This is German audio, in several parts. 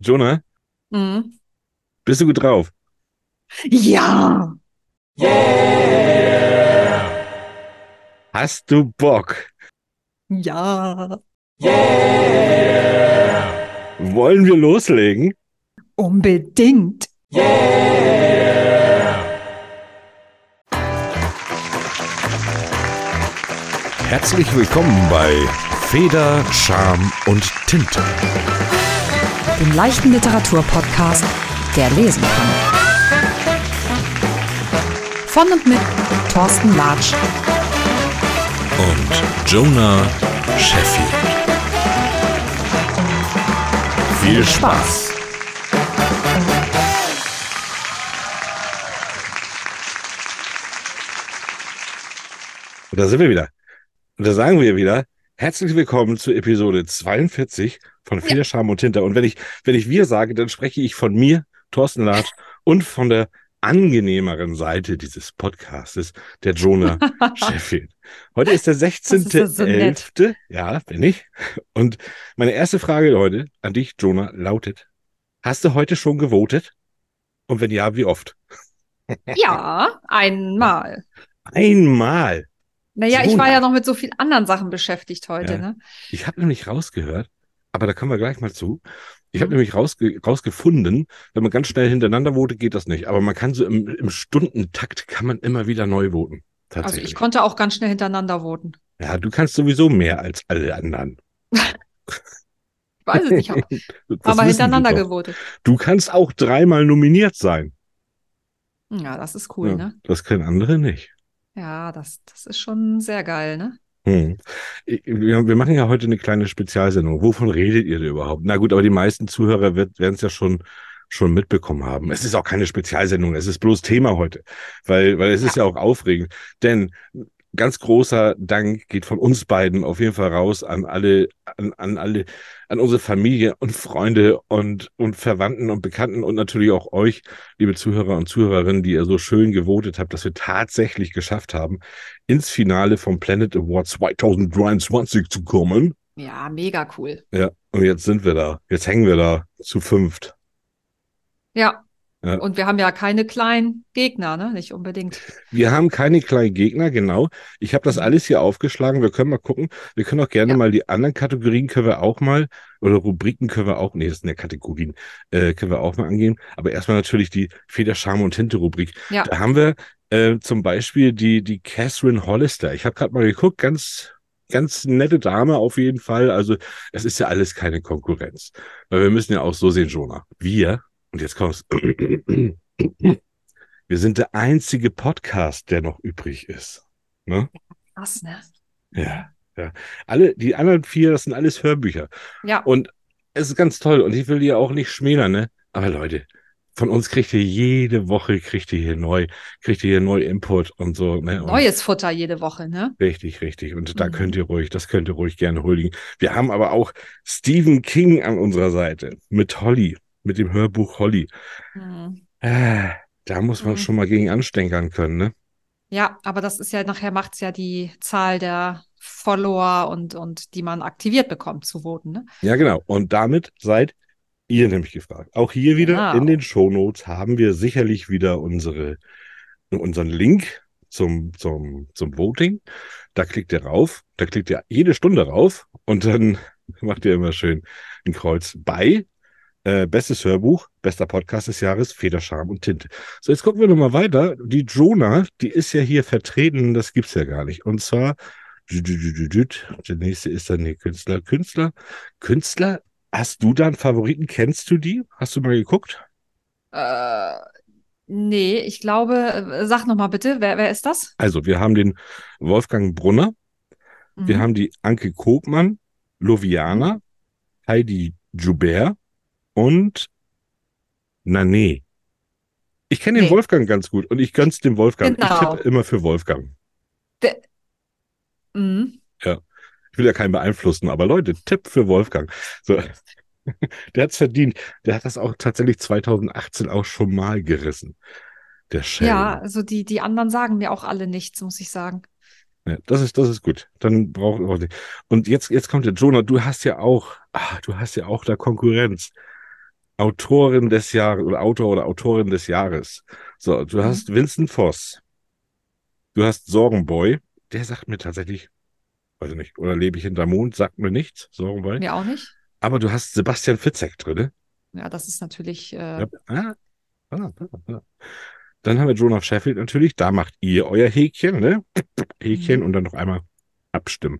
Jonah, Mhm. bist du gut drauf? Ja. Hast du Bock? Ja. Wollen wir loslegen? Unbedingt. Herzlich willkommen bei Feder, Charme und Tinte. Dem leichten Literaturpodcast, der lesen kann. Von und mit Thorsten Latsch. Und Jonah Sheffield. Viel Spaß! Und da sind wir wieder. Und da sagen wir wieder, herzlich willkommen zu Episode 42 von Feder, Charme und Tinte. Und wenn ich, wenn ich wir sage, dann spreche ich von mir, Thorsten Latsch, und von der angenehmeren Seite dieses Podcastes, der Jonah Sheffield. Heute ist der Das ist ja so nett. 16.11. Ja, bin ich. Und meine erste Frage heute an dich, Jonah, lautet, hast du heute schon gewotet? Und wenn ja, wie oft? Ja, einmal. Einmal. Naja, ich So war ja noch mit so vielen anderen Sachen beschäftigt heute, Ja. ne? Ich habe nämlich rausgehört, aber da kommen wir gleich mal zu. Ich habe Mhm. nämlich rausge rausgefunden, wenn man ganz schnell hintereinander votet, geht das nicht. Aber man kann so im, im Stundentakt kann man immer wieder neu voten. Also ich konnte auch ganz schnell hintereinander voten. ja, du kannst sowieso mehr als alle anderen. Ich weiß es nicht, aber hintereinander gewotet. Du kannst auch dreimal nominiert sein. Ja, das ist cool, ja, ne? Das können andere nicht. Ja, das, das ist schon sehr geil, ne? Hm. Wir, machen ja heute eine kleine Spezialsendung. Wovon redet ihr denn überhaupt? Na gut, aber die meisten Zuhörer werden es ja schon, schon mitbekommen haben. Es ist auch keine Spezialsendung, es ist bloß Thema heute, weil, weil es ist ja auch aufregend. Denn ganz großer Dank geht von uns beiden auf jeden Fall raus an alle, an, an alle, an unsere Familie und Freunde und, und Verwandten und Bekannten und natürlich auch euch, liebe Zuhörer und Zuhörerinnen, die ihr so schön gewotet habt, dass wir tatsächlich geschafft haben, ins Finale vom Planet Award 2023 zu kommen. Ja, mega cool. Ja, und jetzt sind wir da. Jetzt hängen wir da zu fünft. Ja. Ja. Und wir haben ja keine kleinen Gegner, ne? Nicht unbedingt. Wir haben keine kleinen Gegner, genau. Ich habe das Mhm. alles hier aufgeschlagen. Wir können mal gucken. Wir können auch gerne Ja. mal die anderen Kategorien können wir auch mal, oder Rubriken können wir auch, nee, das sind ja Kategorien, äh, können wir auch mal angehen. Aber erstmal natürlich die Feder, Charme und Tinte Rubrik. Ja. Da haben wir äh, zum Beispiel die, die Catherine Hollister. Ich habe gerade mal geguckt, ganz, ganz nette Dame auf jeden Fall. Also es ist ja alles keine Konkurrenz. Weil wir müssen ja auch so sehen, Jonah. Wir, und jetzt kommt's. Wir sind der einzige Podcast, der noch übrig ist. Ne? Krass, ne? Ja, ja. Alle, die anderen vier, das sind alles Hörbücher. Ja. Und es ist ganz toll. Und ich will die auch nicht schmälern, ne? Aber Leute, von uns kriegt ihr jede Woche, kriegt ihr hier neu, kriegt ihr hier neu Input und so. Ne? Und Neues Futter jede Woche, ne? Richtig, richtig. Und da Mhm. könnt ihr ruhig, das könnt ihr ruhig gerne huldigen. Wir haben aber auch Stephen King an unserer Seite mit Holly, mit dem Hörbuch Holly. Mhm. Ah, da muss man Mhm. schon mal gegen anstänkern können, ne? Ja, aber das ist ja, nachher macht es ja die Zahl der Follower und, und die man aktiviert bekommt zu voten, ne? Ja, genau. Und damit seid ihr nämlich gefragt. Auch hier wieder Genau. in den Shownotes haben wir sicherlich wieder unsere, unseren Link zum, zum, zum Voting. Da klickt ihr rauf, da klickt ihr jede Stunde rauf und dann macht ihr immer schön ein Kreuz bei. Äh, bestes Hörbuch, bester Podcast des Jahres, Feder, Charme und Tinte. So, jetzt gucken wir nochmal weiter. Die Jonah, die ist ja hier vertreten, das gibt's ja gar nicht. Und zwar, der nächste ist dann die Künstler. Künstler, Künstler, hast du da einen Favoriten? Kennst du die? Hast du mal geguckt? Äh, nee, ich glaube, äh, sag noch mal bitte, wer, wer ist das? Also, wir haben den Wolfgang Brunner, wir Mhm. haben die Anke Kopmann, Loviana, Heidi Joubert und Nané. Ich kenne den Nee. Wolfgang ganz gut und ich gönn's dem Wolfgang. Ich Genau. tippe immer für Wolfgang. Mhm. Ich will ja keinen beeinflussen, aber Leute, Tipp für Wolfgang. So. Der hat's verdient. Der hat das auch tatsächlich 2018 auch schon mal gerissen. Der Schelm. Ja, also die, die anderen sagen mir auch alle nichts, muss ich sagen. Ja, das ist, das ist gut. Dann auch nicht. Und jetzt, jetzt kommt der Jonah, du hast ja auch, ah, du hast ja auch da Konkurrenz. Autorin des Jahres oder Autor oder Autorin des Jahres. So, du Mhm. hast Vincent Voss. Du hast Sorgenboy. Der sagt mir tatsächlich, weiß ich nicht, oder lebe ich hinterm Mond, sagt mir nichts, Sorgenboy. Mir auch nicht. Aber du hast Sebastian Fitzek drin. Ja, das ist natürlich. Äh, Ja. Ah, ah, ah, ah. Dann haben wir Jonah Sheffield natürlich. Da macht ihr euer Häkchen, ne? Häkchen Mhm. und dann noch einmal abstimmen.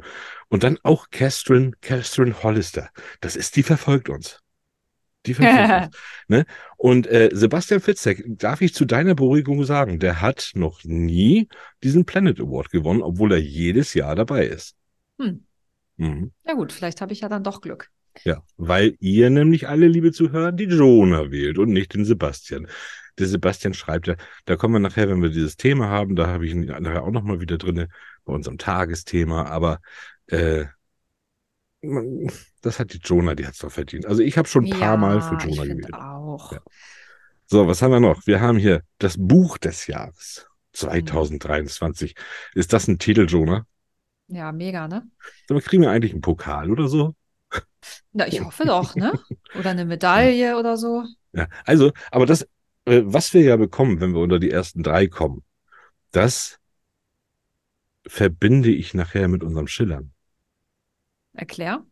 Und dann auch Catherine, Catherine Hollister. Das ist, die verfolgt uns. Die uns. Ne? Und äh, Sebastian Fitzek, darf ich zu deiner Beruhigung sagen, der hat noch nie diesen Planet Award gewonnen, obwohl er jedes Jahr dabei ist. Hm. Mhm. Ja gut, vielleicht habe ich ja dann doch Glück. Ja, weil ihr nämlich alle, liebe Zuhörer, die Jonah wählt und nicht den Sebastian. Der Sebastian schreibt ja, da kommen wir nachher, wenn wir dieses Thema haben, da habe ich ihn nachher auch nochmal wieder drinne bei unserem Tagesthema, aber äh, man- das hat die Jonah, die hat es doch verdient. Also ich habe schon ein paar Mal für Jonah gewählt. auch. Ja. So, was haben wir noch? Wir haben hier das Buch des Jahres 2023. Ist das ein Titel, Jonah? Ja, mega, ne? Mal, kriegen wir eigentlich einen Pokal oder so? Na, ich hoffe doch, ne? Oder eine Medaille oder so. Ja, also, aber das, äh, was wir ja bekommen, wenn wir unter die ersten drei kommen, das verbinde ich nachher mit unserem Schillern. Erklär.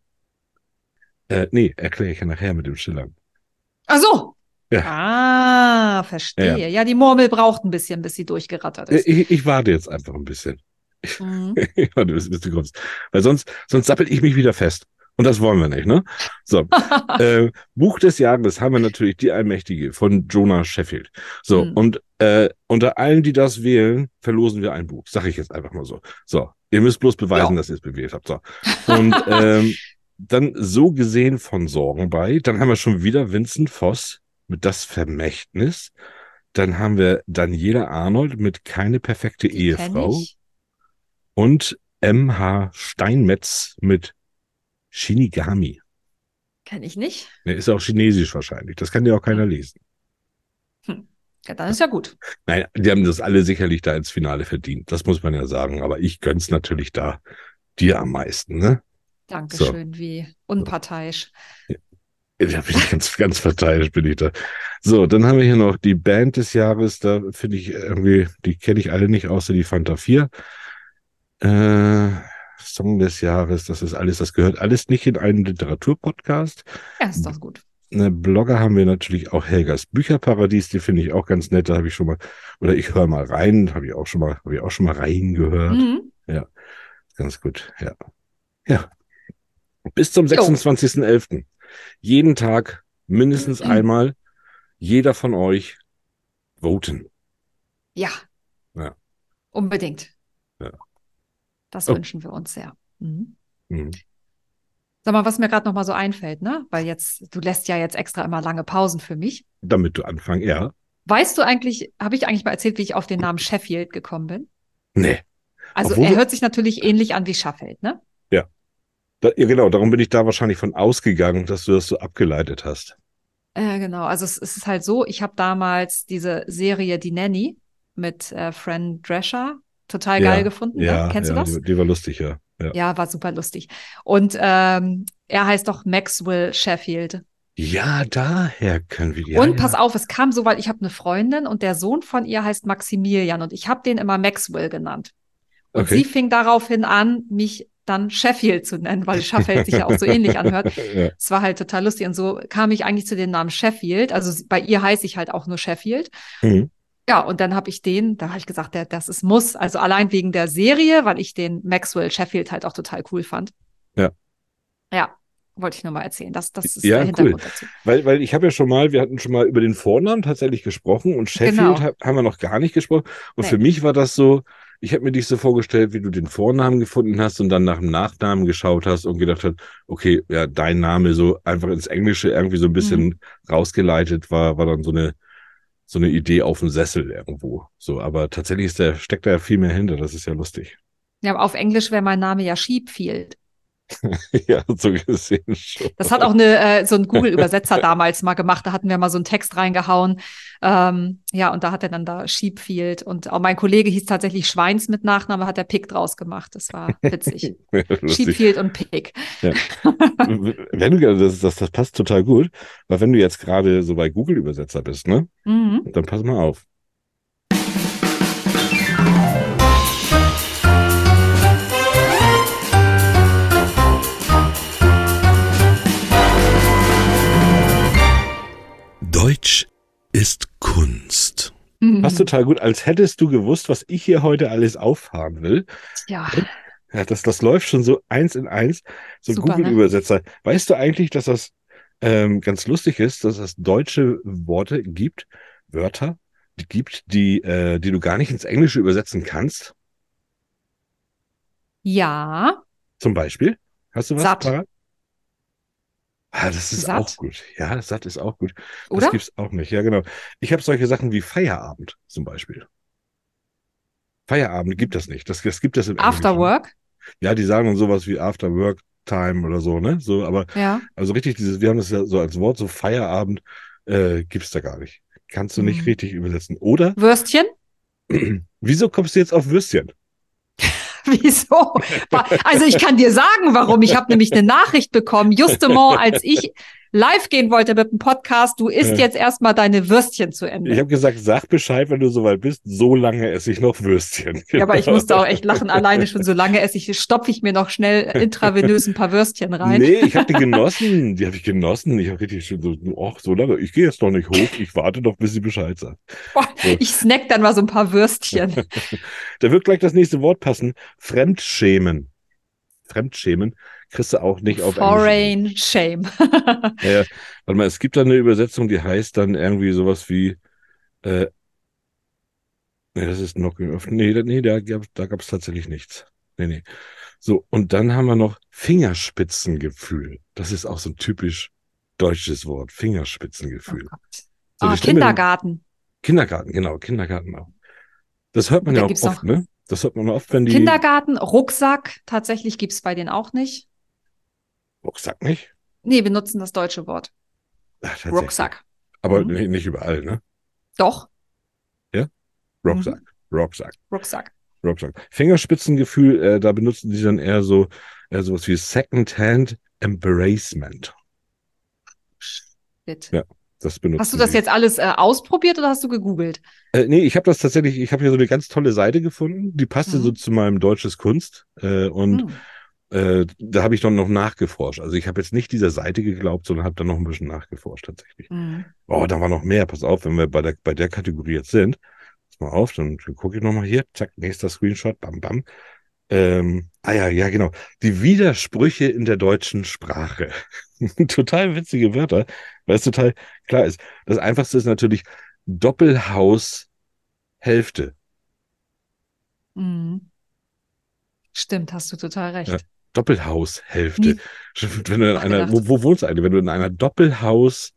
Äh, nee, erkläre ich ja nachher mit dem Schillern. Ach so. Ja. Ah, verstehe. Ja, die Murmel braucht ein bisschen, bis sie durchgerattert Äh, ist. Ich, ich warte jetzt einfach ein bisschen. Mhm. Ich warte, bis, bis du kommst. Weil sonst, sonst sappel ich mich wieder fest. Und das wollen wir nicht, ne? So. äh, Buch des Jahres haben wir natürlich Die Allmächtige von Jonah Sheffield. So, Hm. und äh, unter allen, die das wählen, verlosen wir ein Buch. Sag ich jetzt einfach mal so. So, ihr müsst bloß beweisen, Ja. dass ihr es bewählt habt. So. Und ähm, dann so gesehen von Sorgen bei. Dann haben wir schon wieder Vincent Voss mit Das Vermächtnis. Dann haben wir Daniela Arnold mit Keine perfekte Die Ehefrau. Und MH Steinmetz mit Shinigami. Kenn ich nicht. Der ist auch chinesisch wahrscheinlich. Das kann ja auch keiner lesen. Ja, dann ist ja gut. Nein, die haben das alle sicherlich da ins Finale verdient. Das muss man ja sagen. Aber ich gönn's natürlich da dir am meisten, ne? Dankeschön, wie unparteiisch. Da bin ich ganz, ganz verteidigt bin ich da. So, dann haben wir hier noch die Band des Jahres. Da finde ich irgendwie, die kenne ich alle nicht, außer die Fanta 4. Äh, Song des Jahres, das ist alles, das gehört alles nicht in einen Literaturpodcast. Ja, ist doch gut. Ne, Blogger haben wir natürlich auch Helgas Bücherparadies, die finde ich auch ganz nett. Da habe ich schon mal, oder ich höre mal rein, habe ich auch schon mal, habe ich auch schon mal reingehört. Mhm. Ganz gut, ja. Ja. Bis zum Jo. 26.11. Jeden Tag mindestens Mhm. einmal jeder von euch voten. Ja. Ja. Unbedingt. Ja. Das Oh. wünschen wir uns sehr. Mhm. Sag mal, was mir gerade noch mal so einfällt, ne? Weil jetzt, du lässt ja jetzt extra immer lange Pausen für mich. Damit du anfangen, ja. Weißt du eigentlich, habe ich eigentlich mal erzählt, wie ich auf den Namen Sheffield gekommen bin? Nee. Also Obwohl er hört sich natürlich ähnlich an wie Schaffeld, ne? Da, ja, genau, darum bin ich da wahrscheinlich von ausgegangen, dass du das so abgeleitet hast. Äh, genau, also es, es ist halt so, ich habe damals diese Serie Die Nanny mit äh, Fran Drescher total Ja, geil gefunden. Ja, ne? Kennst ja, du das? Die, die war lustig, ja. Ja, Ja, war super lustig. Und ähm, er heißt doch Maxwell Sheffield. ja daher können wir. Ja, und ja. pass auf, es kam so, weil ich habe eine Freundin und der Sohn von ihr heißt Maximilian und ich habe den immer Maxwell genannt. Und Okay. sie fing daraufhin an, mich dann Sheffield zu nennen, weil Sheffield sich ja auch so ähnlich anhört. ja. Es war halt total lustig. Und so kam ich eigentlich zu dem Namen Sheffield. Also bei ihr heiße ich halt auch nur Sheffield. Mhm. Ja, und dann habe ich den, da habe ich gesagt, der, das ist Muss. Also allein wegen der Serie, weil ich den Maxwell Sheffield halt auch total cool fand. Ja. Ja, wollte ich nur mal erzählen. Das, das ist Ja, der cool. Hintergrund dazu. Weil, weil ich habe ja schon mal, wir hatten schon mal über den Vornamen tatsächlich gesprochen und Sheffield Genau. ha- haben wir noch gar nicht gesprochen. Und Nee. für mich war das so, ich habe mir dich so vorgestellt, wie du den Vornamen gefunden hast und dann nach dem Nachnamen geschaut hast und gedacht hast, okay, ja, dein Name so einfach ins Englische irgendwie so ein bisschen Mhm. rausgeleitet war, war dann so eine, so eine Idee auf dem Sessel irgendwo. So, aber tatsächlich ist der, steckt da viel mehr hinter. Das ist ja lustig. Ja, aber auf Englisch wäre mein Name ja Sheepfield. ja, so gesehen schon. Das hat auch eine, äh, so ein Google-Übersetzer damals mal gemacht. Da hatten wir mal so einen Text reingehauen. Ähm, ja, und da hat er dann da Sheepfield und auch mein Kollege hieß tatsächlich Schweins mit Nachname, hat er Pick draus gemacht. Das war witzig. Ja. Sheepfield und Pick. Ja. wenn du, das, das, das passt total gut, weil wenn du jetzt gerade so bei Google-Übersetzer bist, ne, Mhm. dann pass mal auf. Deutsch ist Kunst. Mhm. Passt total gut, als hättest du gewusst, was ich hier heute alles auffahren will. Ja, Ja, das, das läuft schon so eins in eins. So Super, ne? Google-Übersetzer. Weißt du eigentlich, dass das ähm, ganz lustig ist, dass es deutsche Worte gibt, Wörter, die gibt, die, äh, die du gar nicht ins Englische übersetzen kannst? ja, Zum Beispiel? Hast du was? Satt. parat? Ah, das ist Satt. auch gut. Ja, satt ist auch gut. Das oder? gibt's auch nicht. Ja, genau. Ich habe solche Sachen wie Feierabend zum Beispiel. Feierabend gibt das nicht. Das, das gibt es im After Englischen. Work? Ja, die sagen dann sowas wie After Work Time oder so, ne? So, aber Ja. also richtig dieses, wir haben das ja so als Wort, so Feierabend, äh, gibt's da gar nicht. Kannst du nicht Mhm. richtig übersetzen. Oder, Würstchen? wieso kommst du jetzt auf Würstchen? Wieso? Also ich kann dir sagen, warum. Ich habe nämlich eine Nachricht bekommen, justement, als ich live gehen wollte mit dem Podcast, du isst Ja. jetzt erstmal deine Würstchen zu Ende. Ich habe gesagt, sag Bescheid, wenn du soweit bist. So lange esse ich noch Würstchen. Ja, aber ich musste auch echt lachen. Alleine schon so lange esse ich, stopfe ich mir noch schnell intravenös ein paar Würstchen rein. Nee, ich habe die genossen. Die habe ich genossen. Ich habe richtig schön so, ach, so lange. Ich gehe jetzt noch nicht hoch. Ich warte noch, bis sie Bescheid sagt. Boah, ich snack dann mal so ein paar Würstchen. Da wird gleich das nächste Wort passen. Fremdschämen. Fremdschämen kriegst du auch nicht auf Englisch. Foreign shame. Ja, warte mal, es gibt da eine Übersetzung, die heißt dann irgendwie sowas wie, äh, nee, das ist Knocking off. Nee, da, nee, da gab da gab's tatsächlich nichts. Nee, nee. So, und dann haben wir noch Fingerspitzengefühl. Das ist auch so ein typisch deutsches Wort. Oh Fingerspitzengefühl. Gott. So, Ah, Kindergarten. Kindergarten, genau, Kindergarten auch. Das hört man Und ja auch oft, noch- ne? Das hört man oft, wenn die. Kindergarten, Rucksack. Tatsächlich gibt's bei denen auch nicht. Rucksack nicht? Nee, wir nutzen das deutsche Wort. Ach. Rucksack. Aber Mhm. nicht, überall, ne? Doch, Rucksack. Rucksack. Rucksack. Rucksack. Fingerspitzengefühl, äh, da benutzen die dann eher so äh, sowas wie Second-Hand Embracement. Shit. Ja, Das benutzen Hast du das die. jetzt alles äh, ausprobiert oder hast du gegoogelt? Äh, nee, ich habe das tatsächlich, ich habe hier so eine ganz tolle Seite gefunden, die passte Mhm. so zu meinem Deutsches Kunst äh, und Hm. Äh, da habe ich dann noch nachgeforscht. Also ich habe jetzt nicht dieser Seite geglaubt, sondern habe dann noch ein bisschen nachgeforscht tatsächlich. Hm. Oh, da war noch mehr. Pass auf, wenn wir bei der, bei der Kategorie jetzt sind. Pass mal auf, dann, gucke ich nochmal hier. Zack, nächster Screenshot. Bam, bam. Ähm, ah ja, ja, genau. Die Widersprüche in der deutschen Sprache. total witzige Wörter, weil es total klar ist. Das einfachste ist natürlich Doppelhaus Hälfte. Hm. Stimmt, hast du total recht. Ja. Doppelhaushälfte. Wenn du in einer, wo, wo wohnst du eigentlich? Wenn du in einer Doppelhaus,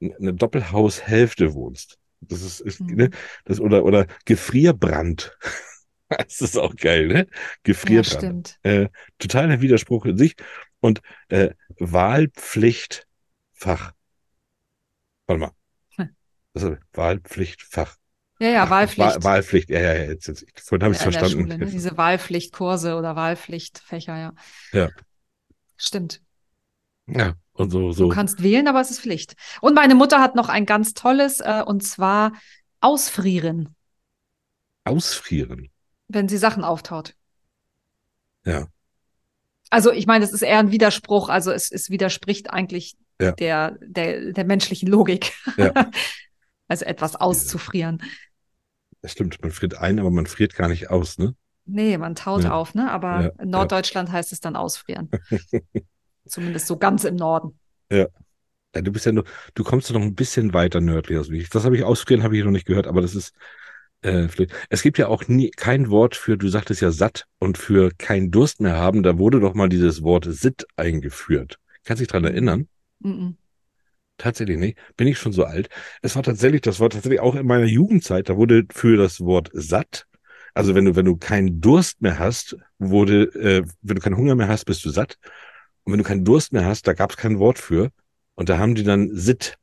eine Doppelhaushälfte wohnst. Das ist, ist Mhm. ne, das oder oder Gefrierbrand. Das ist auch geil, ne? Ja, Gefrierbrand. stimmt. äh, totaler Widerspruch in sich und äh, Wahlpflichtfach. Warte mal. Hm. Das ist Wahlpflichtfach. Ja, ja, Ach, Wahlpflicht. Wahl, Wahlpflicht, ja, ja, ja, jetzt, jetzt. Vorhin habe ich es der verstanden. Schule, ne? Diese Wahlpflichtkurse oder Wahlpflichtfächer, ja. Ja. Stimmt. Ja, und so, Du so. kannst wählen, aber es ist Pflicht. Und meine Mutter hat noch ein ganz tolles, äh, und zwar ausfrieren, Ausfrieren. wenn sie Sachen auftaut. Ja. Also ich meine, das ist eher ein Widerspruch, also es, es widerspricht eigentlich Ja. der, der, der menschlichen Logik. Ja. Also etwas auszufrieren. Das stimmt, man friert ein, aber man friert gar nicht aus, ne? Nee, man taut Ja. auf, ne? Aber Ja, in Norddeutschland heißt es dann ausfrieren. Zumindest so ganz im Norden. Ja, du bist ja nur, du kommst ja noch ein bisschen weiter nördlich aus wie ich. Das habe ich ausfrieren, habe ich noch nicht gehört, aber das ist, äh, es gibt ja auch nie kein Wort für, du sagtest ja satt und für keinen Durst mehr haben, da wurde doch mal dieses Wort Sitt eingeführt. Kannst dich dran erinnern? Mhm. Tatsächlich nicht. Bin ich schon so alt. Es war tatsächlich, das war tatsächlich auch in meiner Jugendzeit, da wurde für das Wort satt, also wenn du, wenn du keinen Durst mehr hast, wurde, äh, wenn du keinen Hunger mehr hast, bist du satt. Und wenn du keinen Durst mehr hast, da gab es kein Wort für. Und da haben die dann Sit,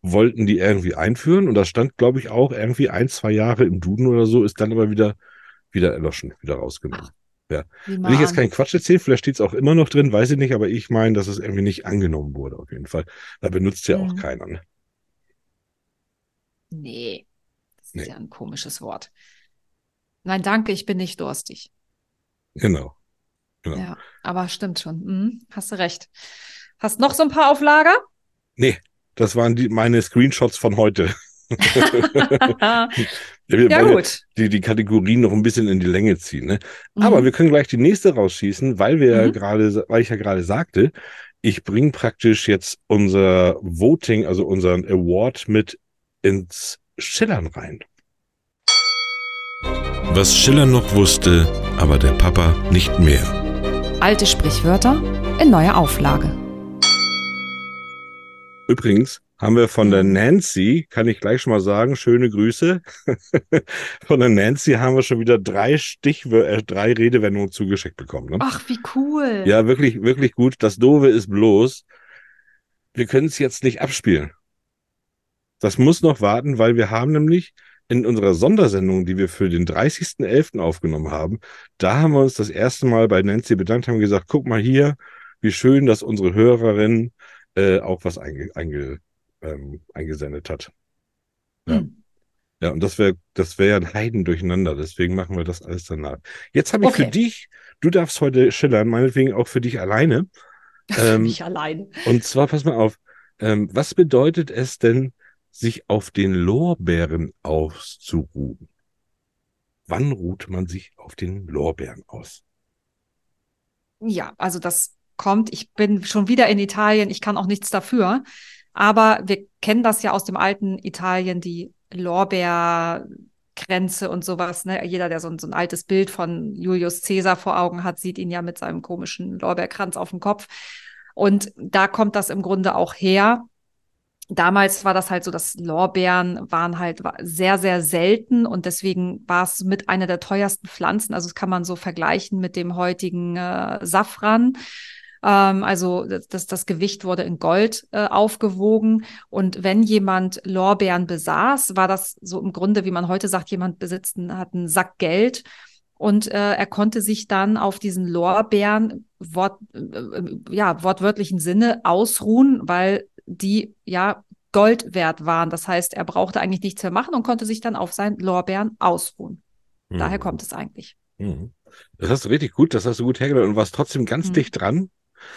wollten die irgendwie einführen. Und das stand, glaube ich, auch irgendwie ein, zwei Jahre im Duden oder so, ist dann aber wieder, wieder erloschen, wieder rausgenommen. Ja. Will ich jetzt keinen Quatsch erzählen, vielleicht steht es auch immer noch drin, weiß ich nicht, aber ich meine, dass es irgendwie nicht angenommen wurde, auf jeden Fall. Da benutzt ja mhm. auch keiner. Ne? Nee, das nee. ist ja ein komisches Wort. Nein, danke, ich bin nicht durstig. Genau. genau. Ja, aber stimmt schon. Mhm, hast du recht. Hast noch so ein paar auf Lager? Nee, das waren die, meine Screenshots von heute. ja, gut. Die, die Kategorien noch ein bisschen in die Länge ziehen. Ne? Mhm. Aber wir können gleich die nächste rausschießen, weil wir mhm. ja gerade, weil ich ja gerade sagte, ich bringe praktisch jetzt unser Voting, also unseren Award mit ins Schillern rein. Was Schiller noch wusste, aber der Papa nicht mehr. Alte Sprichwörter in neuer Auflage. Übrigens haben wir von der Nancy, kann ich gleich schon mal sagen, schöne Grüße. von der Nancy haben wir schon wieder drei Stichwörter, äh, drei Redewendungen zugeschickt bekommen. Ne? Ach, wie cool. Ja, wirklich, wirklich gut. Das Doofe ist bloß, wir können es jetzt nicht abspielen. Das muss noch warten, weil wir haben nämlich in unserer Sondersendung, die wir für den 30.11. aufgenommen haben, da haben wir uns das erste Mal bei Nancy bedankt, haben gesagt, guck mal hier, wie schön, dass unsere Hörerin äh, auch was einge, einge, ähm, eingesendet hat. Ja. Hm. Ja, und das wäre das wäre ja ein Heiden durcheinander, deswegen machen wir das alles danach. Jetzt habe ich okay. für dich, du darfst heute schillern, meinetwegen auch für dich alleine. Ähm, mich alleine. Und zwar, pass mal auf, ähm, was bedeutet es denn, sich auf den Lorbeeren auszuruhen. Wann ruht man sich auf den Lorbeeren aus? Ja, also das kommt, ich bin schon wieder in Italien, ich kann auch nichts dafür, aber wir kennen das ja aus dem alten Italien, die Lorbeerkränze und sowas. Ne? Jeder, der so ein, so ein altes Bild von Julius Caesar vor Augen hat, sieht ihn ja mit seinem komischen Lorbeerkranz auf dem Kopf. Und da kommt das im Grunde auch her damals war das halt so, dass Lorbeeren waren halt sehr, sehr selten und deswegen war es mit einer der teuersten Pflanzen. Also das kann man so vergleichen mit dem heutigen äh, Safran. Ähm, also das, das Gewicht wurde in Gold äh, aufgewogen. Und wenn jemand Lorbeeren besaß, war das so im Grunde, wie man heute sagt, jemand besitzt, hat einen Sack Geld. Und äh, er konnte sich dann auf diesen Lorbeeren Wort, äh, ja, wortwörtlichen Sinne ausruhen, weil die ja Gold wert waren. Das heißt, er brauchte eigentlich nichts mehr machen und konnte sich dann auf seinen Lorbeeren ausruhen. Mhm. Daher kommt es eigentlich. Mhm. Das hast du richtig gut, das hast du gut hergeleitet und warst trotzdem ganz mhm. dicht dran.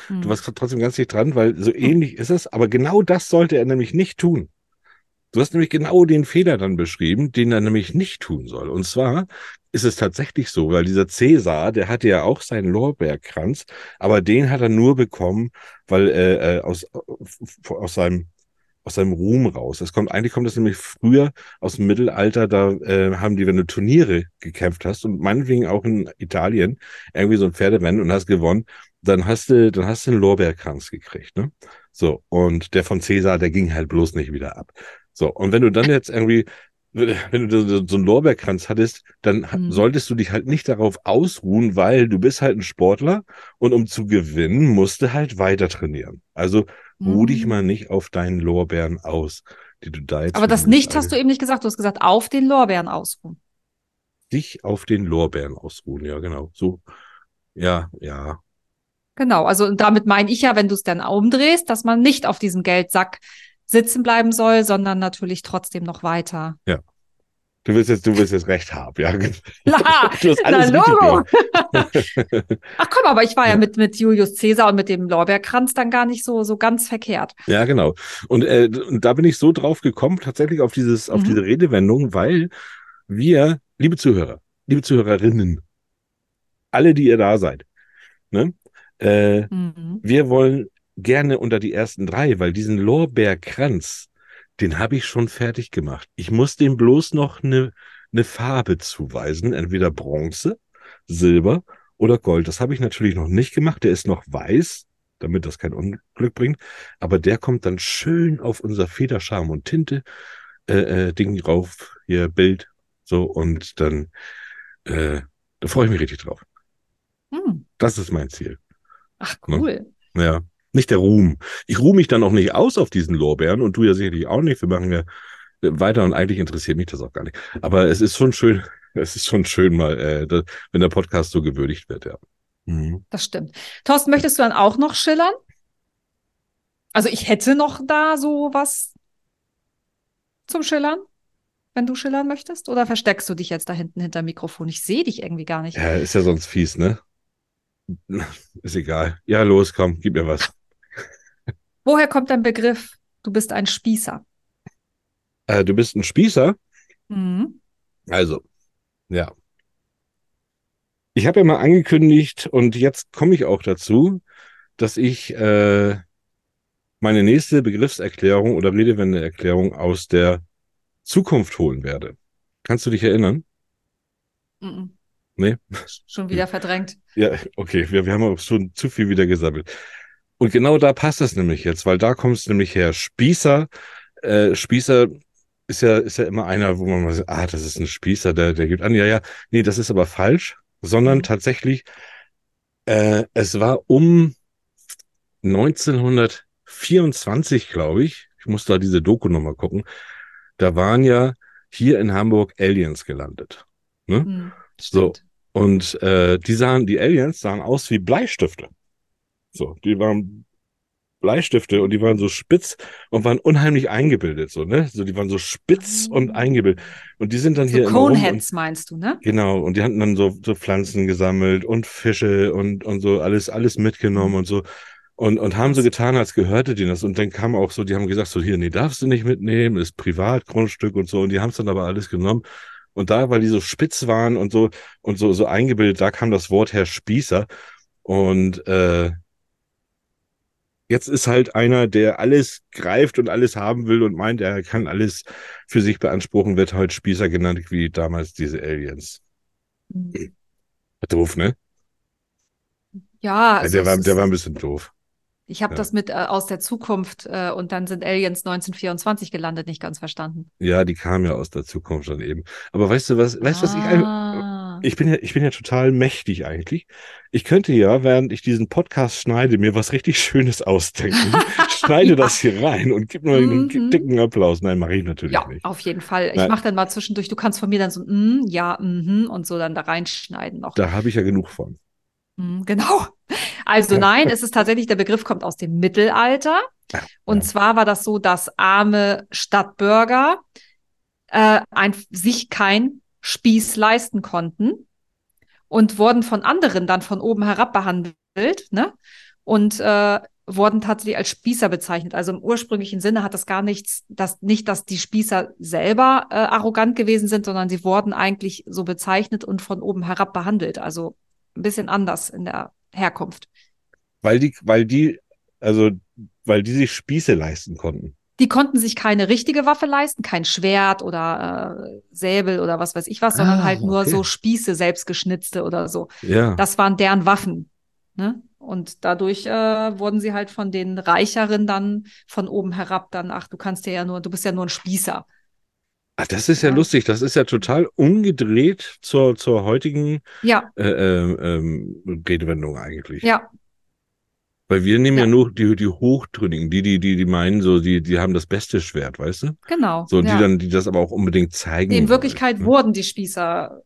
Du mhm. warst trotzdem ganz dicht dran, weil so ähnlich ist es, aber genau das sollte er nämlich nicht tun. Du hast nämlich genau den Fehler dann beschrieben, den er nämlich nicht tun soll. Und zwar ist es tatsächlich so, weil dieser Cäsar, der hatte ja auch seinen Lorbeerkranz, aber den hat er nur bekommen, weil äh, äh aus, aus seinem aus seinem Ruhm raus. Es kommt eigentlich kommt das nämlich früher aus dem Mittelalter, da äh, haben die, wenn du Turniere gekämpft hast und meinetwegen auch in Italien irgendwie so ein Pferderennen und hast gewonnen, dann hast du dann hast du einen Lorbeerkranz gekriegt, ne? So und der von Cäsar, der ging halt bloß nicht wieder ab. So und wenn du dann jetzt irgendwie wenn du so einen Lorbeerkranz hattest, dann mhm. solltest du dich halt nicht darauf ausruhen, weil du bist halt ein Sportler und um zu gewinnen, musst du halt weiter trainieren. Also mhm. ruh dich mal nicht auf deinen Lorbeeren aus, die du da jetzt. Aber das nicht hast du eben nicht gesagt, du hast gesagt, auf den Lorbeeren ausruhen. Dich auf den Lorbeeren ausruhen, ja, genau. So, ja, ja. Genau, also damit meine ich ja, wenn du es dann umdrehst, dass man nicht auf diesem Geldsack sitzen bleiben soll, sondern natürlich trotzdem noch weiter. Ja. Du willst jetzt, du willst jetzt recht haben, ja. La, du hast alles na, Logo. Ach komm, aber ich war ja, ja, mit, mit Julius Caesar und mit dem Lorbeerkranz dann gar nicht so, so ganz verkehrt. Ja, genau. Und, äh, und da bin ich so drauf gekommen, tatsächlich auf dieses, auf mhm. diese Redewendung, weil wir, liebe Zuhörer, liebe Zuhörerinnen, alle, die ihr da seid, ne, äh, mhm. wir wollen gerne unter die ersten drei, weil diesen Lorbeerkranz, den habe ich schon fertig gemacht. Ich muss dem bloß noch eine, eine Farbe zuweisen, entweder Bronze, Silber oder Gold. Das habe ich natürlich noch nicht gemacht. Der ist noch weiß, damit das kein Unglück bringt. Aber der kommt dann schön auf unser Federscham und Tinte äh, äh, Ding drauf, hier Bild, so und dann äh, da freue ich mich richtig drauf. Hm. Das ist mein Ziel. Ach, Ne? cool. Ja. Nicht der Ruhm. Ich ruhe mich dann auch nicht aus auf diesen Lorbeeren und du ja sicherlich auch nicht. Wir machen ja weiter und eigentlich interessiert mich das auch gar nicht. Aber es ist schon schön, es ist schon schön mal, äh, da, wenn der Podcast so gewürdigt wird, ja. Mhm. Das stimmt. Thorsten, möchtest du dann auch noch schillern? Also ich hätte noch da so was zum Schillern, wenn du schillern möchtest. Oder versteckst du dich jetzt da hinten hinter dem Mikrofon? Ich sehe dich irgendwie gar nicht. Ja, ist ja sonst fies, ne? Ist egal. Ja, los, komm, gib mir was. Woher kommt dein Begriff, du bist ein Spießer? Äh, du bist ein Spießer? Mhm. Also, ja. Ich habe ja mal angekündigt und jetzt komme ich auch dazu, dass ich äh, meine nächste Begriffserklärung oder Redewendeerklärung aus der Zukunft holen werde. Kannst du dich erinnern? Mhm. Nee? Schon wieder verdrängt. Ja, okay, wir, wir haben auch schon zu viel wieder gesammelt. Und genau da passt das nämlich jetzt, weil da kommt es nämlich her. Spießer, äh, Spießer ist ja, ist ja immer einer, wo man mal sagt, ah, das ist ein Spießer, der, der gibt an, ja, ja, nee, das ist aber falsch, sondern Mhm. tatsächlich, äh, es war um 1924, glaube ich, ich muss da diese Doku nochmal gucken, da waren ja hier in Hamburg Aliens gelandet. Ne? Mhm. So. Stimmt. Und äh, die sahen, die Aliens sahen aus wie Bleistifte. So, die waren Bleistifte und die waren so spitz und waren unheimlich eingebildet, so, ne? So, die waren so spitz Ah. und eingebildet. Und die sind dann hier So und, Coneheads meinst du, ne? genau, und die hatten dann so, so Pflanzen gesammelt und Fische und, und so alles, alles mitgenommen und so. Und, und haben so getan, als gehörte denen das. Und dann kam auch so, die haben gesagt, so hier, nee, darfst du nicht mitnehmen, ist Privatgrundstück und so. Und die haben es dann aber alles genommen. Und da, weil die so spitz waren und so und so, so eingebildet, da kam das Wort her Spießer. Und äh, jetzt ist halt einer, der alles greift und alles haben will und meint, er kann alles für sich beanspruchen, wird heute Spießer genannt, wie damals diese Aliens. Mhm. Doof, ne? Ja, Ja, also der, war, der war ein bisschen doof. Ich habe ja. das mit äh, aus der Zukunft äh, und dann sind Aliens 1924 gelandet, nicht ganz verstanden. Ja, die kam ja aus der Zukunft dann eben. Aber weißt du was, weißt du, was ich ah. Ich bin ja, ich bin ja total mächtig eigentlich. Ich könnte ja, während ich diesen Podcast schneide, mir was richtig Schönes ausdenken. Schneide Ja. das hier rein und gib mir einen Mhm. dicken Applaus. Nein, mache ich natürlich Ja, nicht. auf jeden Fall. Ich Nein. mache dann mal zwischendurch, du kannst von mir dann so, mm, ja, mhm, und so dann da reinschneiden noch. Da habe ich ja genug von. Mm, genau. Also nein, es ist tatsächlich, der Begriff kommt aus dem Mittelalter. Ja, Und zwar war das so, dass arme Stadtbürger äh, ein, sich kein Spieß leisten konnten und wurden von anderen dann von oben herab behandelt, ne? Und äh, wurden tatsächlich als Spießer bezeichnet. Also im ursprünglichen Sinne hat das gar nichts, dass nicht, dass die Spießer selber äh, arrogant gewesen sind, sondern sie wurden eigentlich so bezeichnet und von oben herab behandelt. Also ein bisschen anders in der Herkunft. Weil die, weil die, also, weil die sich Spieße leisten konnten. Die konnten sich keine richtige Waffe leisten, kein Schwert oder äh, Säbel oder was weiß ich was, sondern Ah, halt nur okay. so Spieße, selbstgeschnitzte oder so. Ja. Das waren deren Waffen. Ne? Und dadurch äh, wurden sie halt von den Reicheren dann von oben herab dann, ach, du kannst ja nur, du bist ja nur ein Spießer. Ah, das ist ja, Ja. lustig. Das ist ja total umgedreht zur, zur heutigen Ja, äh, ähm, ähm, Redewendung eigentlich. ja, Weil wir nehmen ja, Ja. nur die, die Hochtrünnigen, die, die, die, die meinen so, die, die haben das beste Schwert, weißt du? genau. So, die dann, die das aber auch unbedingt zeigen. In wollen, Wirklichkeit ne? wurden die Spießer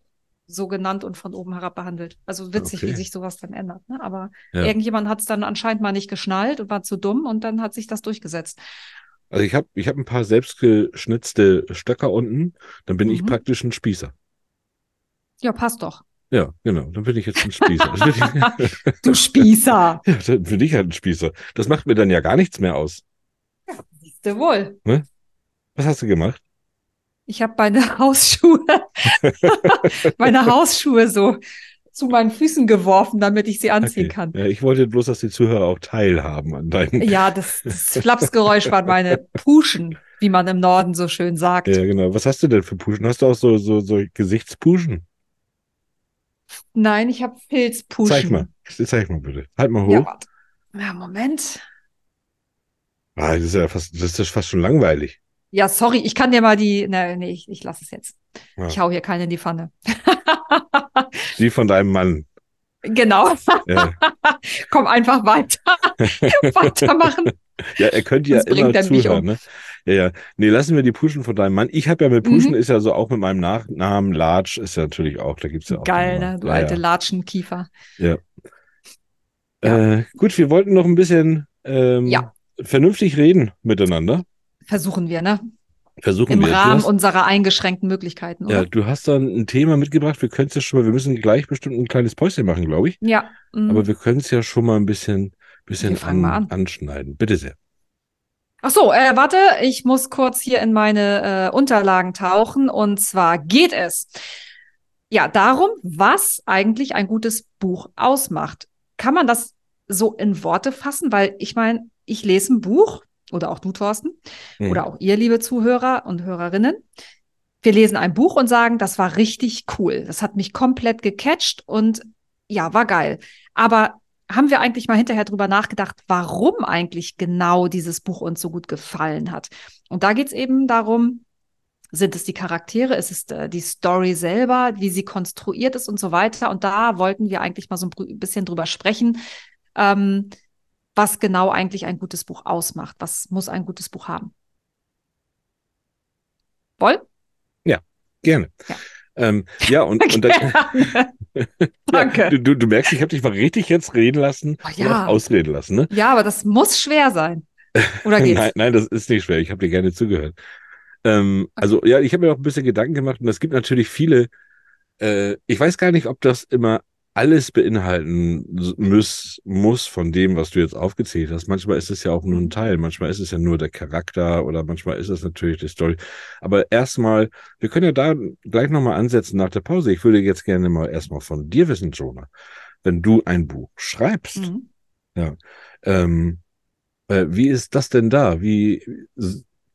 so genannt und von oben herab behandelt. Also witzig, Okay. wie sich sowas dann ändert. Ne? Aber irgendjemand hat es dann anscheinend mal nicht geschnallt und war zu dumm und dann hat sich das durchgesetzt. Also ich habe ich hab ein paar selbstgeschnitzte Stöcker unten, dann bin ich Mhm. praktisch ein Spießer. Ja, passt doch. Ja, genau, dann bin ich jetzt ein Spießer. Ich- Du Spießer. ja, dann bin ich halt ein Spießer. Das macht mir dann ja gar nichts mehr aus. Siehste wohl. Was hast du gemacht? Ich habe meine Hausschuhe, meine Hausschuhe so zu meinen Füßen geworfen, damit ich sie anziehen Okay. kann. Ja, ich wollte bloß, dass die Zuhörer auch teilhaben an deinen. Ja, das, das Flapsgeräusch waren meine Puschen, wie man im Norden so schön sagt. Ja, genau. Was hast du denn für Puschen? Hast du auch so, so, so Gesichtspuschen? Nein, ich habe Filzpuschen. Zeig mal. Zeig mal bitte. Halt mal hoch. Ja, ja, Moment. Ah, das ist ja fast, das ist fast schon langweilig. Ja, sorry, ich kann dir mal die. Ne, nee, ich, ich lasse es jetzt. Ja. Ich hau hier keinen in die Pfanne. Die von deinem Mann. Genau. Ja. Komm einfach weiter. Weitermachen. Ja, er könnte ja immer er mich zuhören, um. ne? Ja, ja. Nee, lassen wir die Pushen von deinem Mann. Ich habe ja mit Pushen, Mhm. ist ja so auch mit meinem Nachnamen, Large, ist ja natürlich auch, da gibt's ja auch. Geil, ne? Du Ja, alte ja. Latschenkiefer. Äh, gut, wir wollten noch ein bisschen ähm, Ja. vernünftig reden miteinander. Versuchen wir, ne? Versuchen Im wir. Du Rahmen hast, unserer eingeschränkten Möglichkeiten, ja, oder? du hast dann ein Thema mitgebracht. Wir können es ja schon mal, wir müssen gleich bestimmt ein kleines Päuschen machen, glaube ich. Ja. mhm. Aber wir können es ja schon mal ein bisschen, bisschen mal an. anschneiden. Bitte sehr. Ach so, äh, warte, ich muss kurz hier in meine äh, Unterlagen tauchen. Und zwar geht es ja darum, was eigentlich ein gutes Buch ausmacht. Kann man das so in Worte fassen? Weil ich meine, ich lese ein Buch oder auch du, Thorsten, Hm. oder auch ihr, liebe Zuhörer und Hörerinnen. Wir lesen ein Buch und sagen, das war richtig cool. Das hat mich komplett gecatcht und ja, war geil. Aber haben wir eigentlich mal hinterher drüber nachgedacht, warum eigentlich genau dieses Buch uns so gut gefallen hat? Und da geht's eben darum, sind es die Charaktere, ist es äh, die Story selber, wie sie konstruiert ist und so weiter. Und da wollten wir eigentlich mal so ein bisschen drüber sprechen, ähm, was genau eigentlich ein gutes Buch ausmacht. Was muss ein gutes Buch haben? Woll? Gerne. Ja. Ähm, ja, und, und dann. Danke. Ja, du, du, merkst, ich habe dich mal richtig jetzt reden lassen Oh, und ja. auch ausreden lassen, ne? Ja, aber das muss schwer sein. Oder geht's? Nein, nein, das ist nicht schwer. Ich habe dir gerne zugehört. Ähm, Also ja, ich habe mir auch ein bisschen Gedanken gemacht und es gibt natürlich viele. Äh, ich weiß gar nicht, ob das immer alles beinhalten muss, muss von dem, was du jetzt aufgezählt hast. Manchmal ist es ja auch nur ein Teil, manchmal ist es ja nur der Charakter oder manchmal ist es natürlich die Story. Aber erstmal, wir können ja da gleich nochmal ansetzen nach der Pause. Ich würde jetzt gerne mal erstmal von dir wissen, Jonah, wenn du ein Buch schreibst. Mhm. Ähm, äh, wie ist das denn da? Wie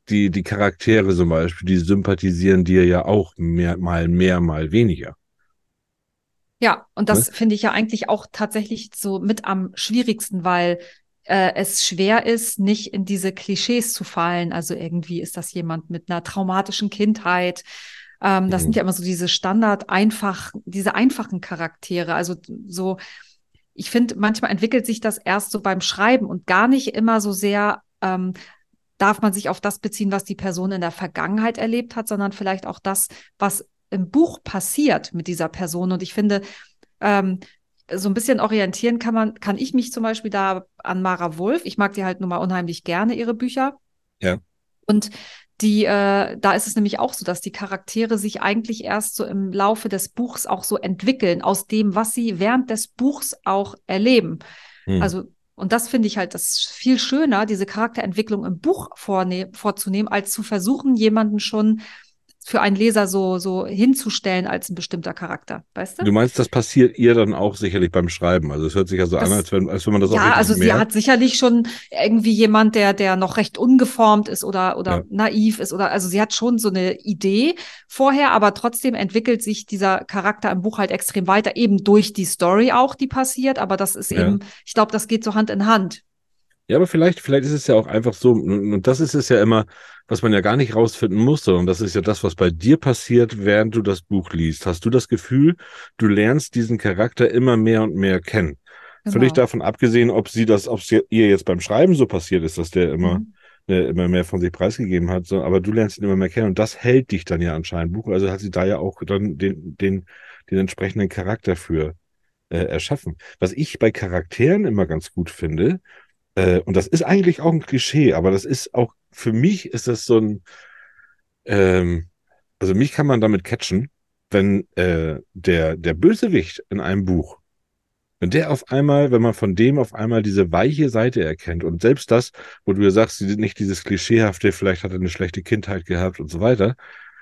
die, die Charaktere zum Beispiel, die sympathisieren dir ja auch mehr, mal mehr, mal weniger. Ja, und das Ne? finde ich ja eigentlich auch tatsächlich so mit am schwierigsten, weil äh, es schwer ist, nicht in diese Klischees zu fallen. Also irgendwie ist das jemand mit einer traumatischen Kindheit. Ähm, das Mhm. sind ja immer so diese Standard einfach, diese einfachen Charaktere. Also so, ich finde, manchmal entwickelt sich das erst so beim Schreiben und gar nicht immer so sehr ähm, darf man sich auf das beziehen, was die Person in der Vergangenheit erlebt hat, sondern vielleicht auch das, was im Buch passiert mit dieser Person. Und ich finde, ähm, so ein bisschen orientieren kann man, kann ich mich zum Beispiel da an Mara Wolf. Ich mag die halt nun mal unheimlich gerne, ihre Bücher. Ja. Und die, äh, da ist es nämlich auch so, dass die Charaktere sich eigentlich erst so im Laufe des Buchs auch so entwickeln, aus dem, was sie während des Buchs auch erleben. Hm. Also, und das finde ich halt das viel schöner, diese Charakterentwicklung im Buch vorzunehmen, als zu versuchen, jemanden schon für einen Leser so, so hinzustellen als ein bestimmter Charakter. Weißt du? du meinst, das passiert ihr dann auch sicherlich beim Schreiben. Also es hört sich ja so Das- an, als wenn, als wenn man das auch ja, also sie merkt. hat sicherlich schon irgendwie jemand, der, der noch recht ungeformt ist oder, oder Ja. naiv ist oder, also sie hat schon so eine Idee vorher, aber trotzdem entwickelt sich dieser Charakter im Buch halt extrem weiter, eben durch die Story auch, die passiert, aber das ist Ja. eben, ich glaube, das geht so Hand in Hand. Ja, aber vielleicht, vielleicht ist es ja auch einfach so, und das ist es ja immer, was man ja gar nicht rausfinden muss, sondern das ist ja das, was bei dir passiert, während du das Buch liest. Hast du das Gefühl, du lernst diesen Charakter immer mehr und mehr kennen? Völlig Genau. davon abgesehen, ob sie das, ob es ihr jetzt beim Schreiben so passiert ist, dass der immer, Mhm. ne, immer mehr von sich preisgegeben hat, so, aber du lernst ihn immer mehr kennen und das hält dich dann ja anscheinend Buch. Also hat sie da ja auch dann den, den, den entsprechenden Charakter für äh, erschaffen. Was ich bei Charakteren immer ganz gut finde, äh, und das ist eigentlich auch ein Klischee, aber das ist auch, für mich ist das so ein, ähm, also mich kann man damit catchen, wenn äh, der, der Bösewicht in einem Buch, wenn der auf einmal, wenn man von dem auf einmal diese weiche Seite erkennt und selbst das, wo du ja sagst, nicht dieses klischeehafte, vielleicht hat er eine schlechte Kindheit gehabt und so weiter,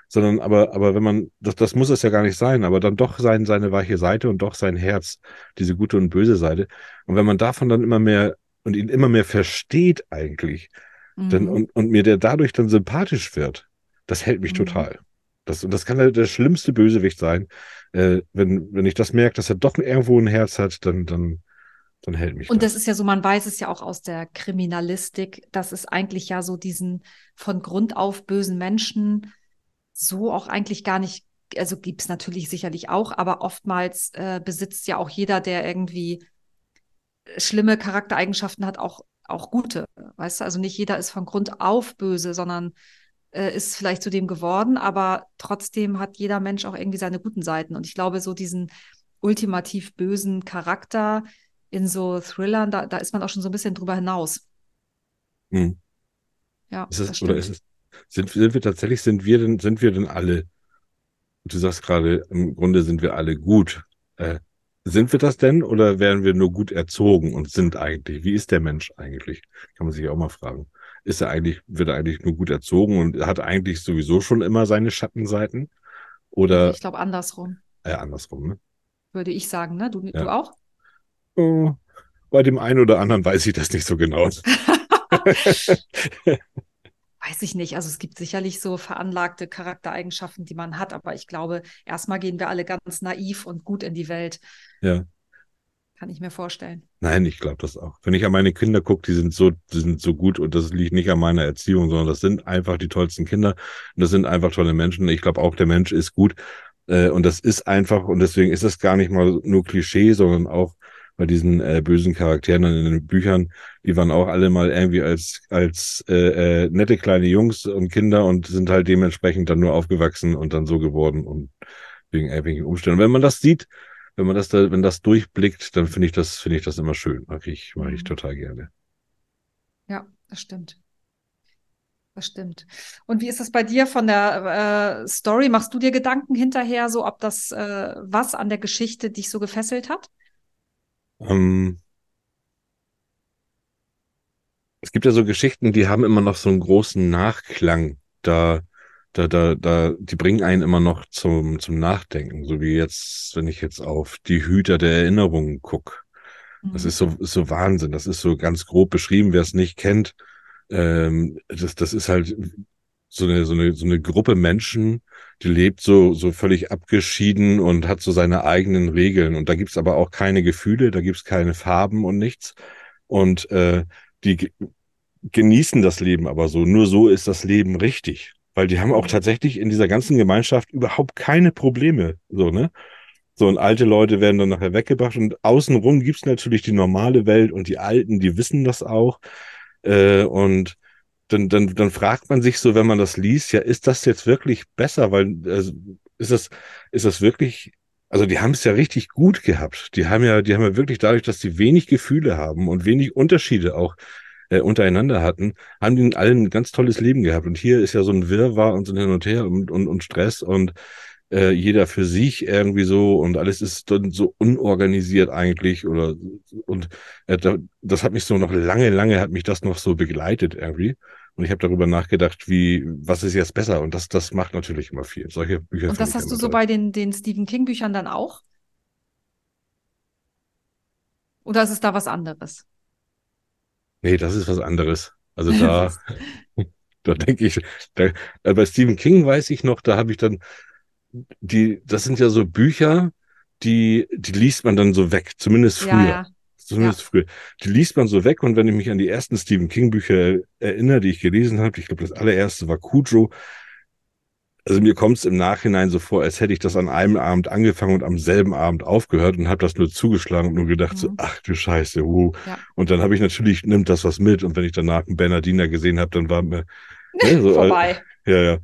sondern aber, aber wenn man, das, das muss es ja gar nicht sein, aber dann doch sein, seine weiche Seite und doch sein Herz, diese gute und böse Seite. Und wenn man davon dann immer mehr und ihn immer mehr versteht eigentlich, dann, Mhm. und, und mir der dadurch dann sympathisch wird, das hält mich Mhm. total. Das, und das kann der, der schlimmste Bösewicht sein. Äh, wenn, wenn ich das merke, dass er doch irgendwo ein Herz hat, dann, dann, dann hält mich Und das. das ist ja so, man weiß es ja auch aus der Kriminalistik, dass es eigentlich ja so diesen von Grund auf bösen Menschen so auch eigentlich gar nicht also gibt es natürlich sicherlich auch, aber oftmals äh, besitzt ja auch jeder, der irgendwie schlimme Charaktereigenschaften hat, auch, auch gute. Weißt du, also nicht jeder ist von Grund auf böse, sondern äh, ist vielleicht zu dem geworden, aber trotzdem hat jeder Mensch auch irgendwie seine guten Seiten. Und ich glaube, so diesen ultimativ bösen Charakter in so Thrillern, da, da ist man auch schon so ein bisschen drüber hinaus. Hm. Ja, Ist es, das oder ist es, sind, sind wir tatsächlich, sind wir denn, sind wir denn alle, du sagst gerade, im Grunde sind wir alle gut. Äh, sind wir das denn oder werden wir nur gut erzogen und sind eigentlich? Wie ist der Mensch eigentlich? Kann man sich auch mal fragen. Ist er eigentlich, wird er eigentlich nur gut erzogen und hat eigentlich sowieso schon immer seine Schattenseiten? Oder Ich glaube andersrum, äh, andersrum, ne? würde ich sagen, ne? Du, Ja. du auch? Oh, bei dem einen oder anderen weiß ich das nicht so genau. Weiß ich nicht. Also es gibt sicherlich so veranlagte Charaktereigenschaften, die man hat, aber ich glaube, erstmal gehen wir alle ganz naiv und gut in die Welt. Ja. Kann ich mir vorstellen. Nein, ich glaube das auch. Wenn ich an meine Kinder gucke, die sind so, die sind so gut und das liegt nicht an meiner Erziehung, sondern das sind einfach die tollsten Kinder und das sind einfach tolle Menschen. Ich glaube auch, der Mensch ist gut äh, und das ist einfach und deswegen ist es gar nicht mal nur Klischee, sondern auch bei diesen äh, bösen Charakteren in den Büchern, die waren auch alle mal irgendwie als als äh, äh, nette kleine Jungs und Kinder und sind halt dementsprechend dann nur aufgewachsen und dann so geworden und wegen irgendwelchen Umständen. Wenn man das sieht, wenn man das da, wenn das durchblickt, dann finde ich das, finde ich das immer schön. Mag ich, mag ich Mhm. total gerne. Ja, das stimmt. Das stimmt. Und wie ist das bei dir von der äh, Story? Machst du dir Gedanken hinterher, so ob das äh, was an der Geschichte dich so gefesselt hat? Ähm, es gibt ja so Geschichten, die haben immer noch so einen großen Nachklang. Da, da, da, da, die bringen einen immer noch zum, zum Nachdenken. So wie jetzt, wenn ich jetzt auf die Hüter der Erinnerungen guck. Das Mhm. ist so, ist so Wahnsinn. Das ist so ganz grob beschrieben, wer es nicht kennt. Ähm, das, das ist halt so eine, so eine, so eine Gruppe Menschen, die lebt so, so völlig abgeschieden und hat so seine eigenen Regeln. Und da gibt's aber auch keine Gefühle, da gibt's keine Farben und nichts. Und äh, die ge- genießen das Leben aber so. Nur so ist das Leben richtig. Weil die haben auch tatsächlich in dieser ganzen Gemeinschaft überhaupt keine Probleme. So, ne? So, und alte Leute werden dann nachher weggebracht und außenrum gibt's natürlich die normale Welt und die Alten, die wissen das auch. Äh, und dann, dann, dann fragt man sich so, wenn man das liest, ja, ist das jetzt wirklich besser? Weil, also, ist das, ist das wirklich, also die haben es ja richtig gut gehabt. Die haben ja, die haben ja wirklich dadurch, dass sie wenig Gefühle haben und wenig Unterschiede auch äh, untereinander hatten, haben die allen ein ganz tolles Leben gehabt. Und hier ist ja so ein Wirrwarr und so ein Hin und Her und, und, und Stress und äh, jeder für sich irgendwie so und alles ist dann so unorganisiert eigentlich oder und äh, da, das hat mich so noch lange, lange hat mich das noch so begleitet irgendwie. Und ich habe darüber nachgedacht, wie, was ist jetzt besser? Und das, das macht natürlich immer viel. Solche Bücher Und das hast du so toll. bei den, den Stephen King-Büchern dann auch? Oder ist es da was anderes? Nee, das ist was anderes. Also da, da denke ich, da, äh, bei Stephen King weiß ich noch, da habe ich dann die, das sind ja so Bücher, die, die liest man dann so weg, zumindest früher. Ja, ja. Zumindest früher. Die liest man so weg und wenn ich mich an die ersten Stephen King Bücher erinnere, die ich gelesen habe, ich glaube, das allererste war Cujo. Also mir kommt es im Nachhinein so vor, als hätte ich das an einem Abend angefangen und am selben Abend aufgehört und habe das nur zugeschlagen und nur gedacht so, Mhm. ach du Scheiße, uh. Ja. Und dann habe ich natürlich, nimmt das was mit und wenn ich danach einen Bernardiner gesehen habe, dann war mir ne, so, Vorbei. ja, ja.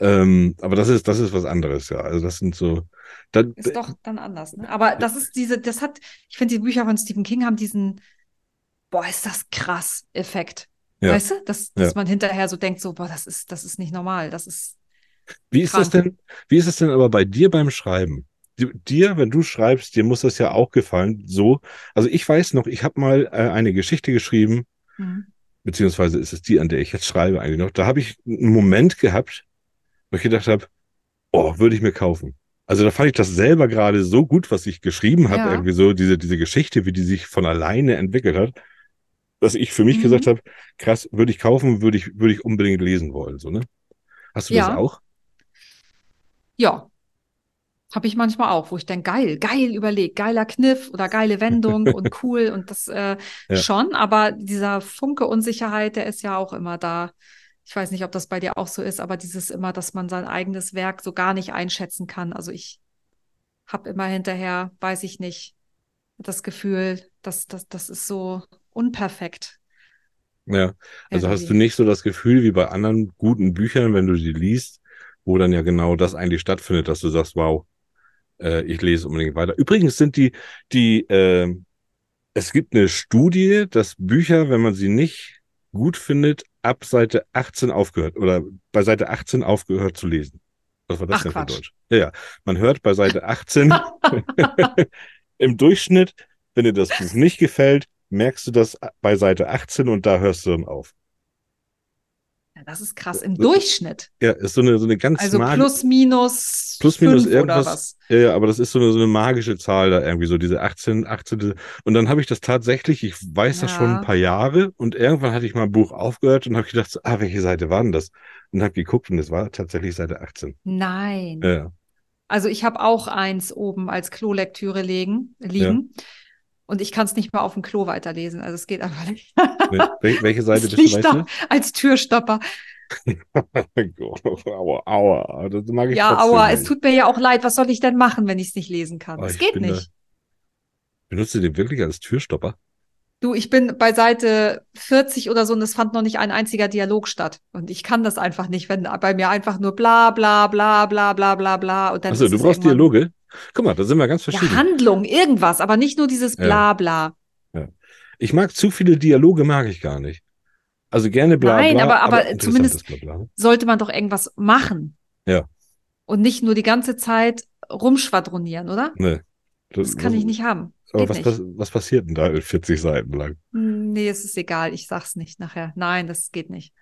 Ähm, aber das ist, das ist was anderes, ja. Also das sind so, dann, Ist doch dann anders, ne? Aber das ist diese, das hat, ich finde, die Bücher von Stephen King haben diesen, boah, ist das krass Effekt. Ja. Weißt du? Dass, dass Ja. man hinterher so denkt, so, boah, das ist, das ist nicht normal. Das ist, Wie ist das Krank. denn, wie ist es denn aber bei dir beim Schreiben? Di- Dir, wenn du schreibst, dir muss das ja auch gefallen, so. Also ich weiß noch, ich habe mal äh, eine Geschichte geschrieben, hm. beziehungsweise ist es die, an der ich jetzt schreibe eigentlich noch. Da habe ich einen Moment gehabt, wo ich gedacht habe, oh, würde ich mir kaufen. Also da fand ich das selber gerade so gut, was ich geschrieben habe, Ja. irgendwie so, diese, diese Geschichte, wie die sich von alleine entwickelt hat, dass ich für mich Mhm. gesagt habe, krass, würde ich kaufen, würde ich, würde ich unbedingt lesen wollen, so, ne? Hast du das Ja. auch? ja. Habe ich manchmal auch, wo ich denke, geil, geil überlegt, geiler Kniff oder geile Wendung und cool und das äh, Ja. schon, aber dieser Funke Unsicherheit, der ist ja auch immer da. Ich weiß nicht, ob das bei dir auch so ist, aber dieses immer, dass man sein eigenes Werk so gar nicht einschätzen kann. Also ich habe immer hinterher, weiß ich nicht, das Gefühl, dass das, das ist so unperfekt. Ja, also hast du Irgendwie. nicht so das Gefühl wie bei anderen guten Büchern, wenn du sie liest, wo dann ja genau das eigentlich stattfindet, dass du sagst, wow, äh, ich lese unbedingt weiter. Übrigens sind die, die, äh, es gibt eine Studie, dass Bücher, wenn man sie nicht gut findet, ab Seite 18 aufgehört oder bei Seite 18 aufgehört zu lesen. Was war das Ach, denn Quatsch. für Deutsch? Ja, ja. Man hört bei Seite 18 im Durchschnitt, wenn dir das nicht gefällt, merkst du das bei Seite 18 und da hörst du dann auf. Ja, das ist krass. Im Durchschnitt. Ja, ist so eine, so eine ganz Also magische, plus, minus, plus minus irgendwas. was. Ja, ja, aber das ist so eine, so eine magische Zahl da irgendwie, so diese 18, 18. Und dann habe ich das tatsächlich, ich weiß das schon Ja. ein paar Jahre und irgendwann hatte ich mal ein Buch aufgehört und habe gedacht, so, ah, welche Seite war denn das? Und habe geguckt und es war tatsächlich Seite 18. Nein. Ja, Also ich habe auch eins oben als Klolektüre legen, liegen. Und ich kann es nicht mal auf dem Klo weiterlesen. Also es geht einfach nicht. Wel welche Seite bist du, da als Türstopper. aua, aua, das mag ich Ja, aua, nicht. es tut mir ja auch leid. Was soll ich denn machen, wenn ich es nicht lesen kann? Oh, Es geht bin da- nicht. Benutzt du den wirklich als Türstopper? Du, ich bin bei Seite 40 oder so und es fand noch nicht ein einziger Dialog statt. Und ich kann das einfach nicht, wenn bei mir einfach nur bla bla bla bla bla bla bla und dann Achso, ist du brauchst Dialoge? Guck mal, da sind wir ganz Ja, verschieden. Handlung, irgendwas, aber nicht nur dieses Ja. bla bla. Ich mag zu viele Dialoge, mag ich gar nicht. Also gerne bla Nein, aber- aber interessantes zumindest- bla, bla. Sollte man doch irgendwas machen. Ja. Und nicht nur die ganze Zeit rumschwadronieren, oder? Nee. Das kann ich nicht haben. Aber Geht was, pass- was passiert denn da 40 Seiten lang? Nee, es ist egal, ich sag's nicht nachher. Nein, das geht nicht.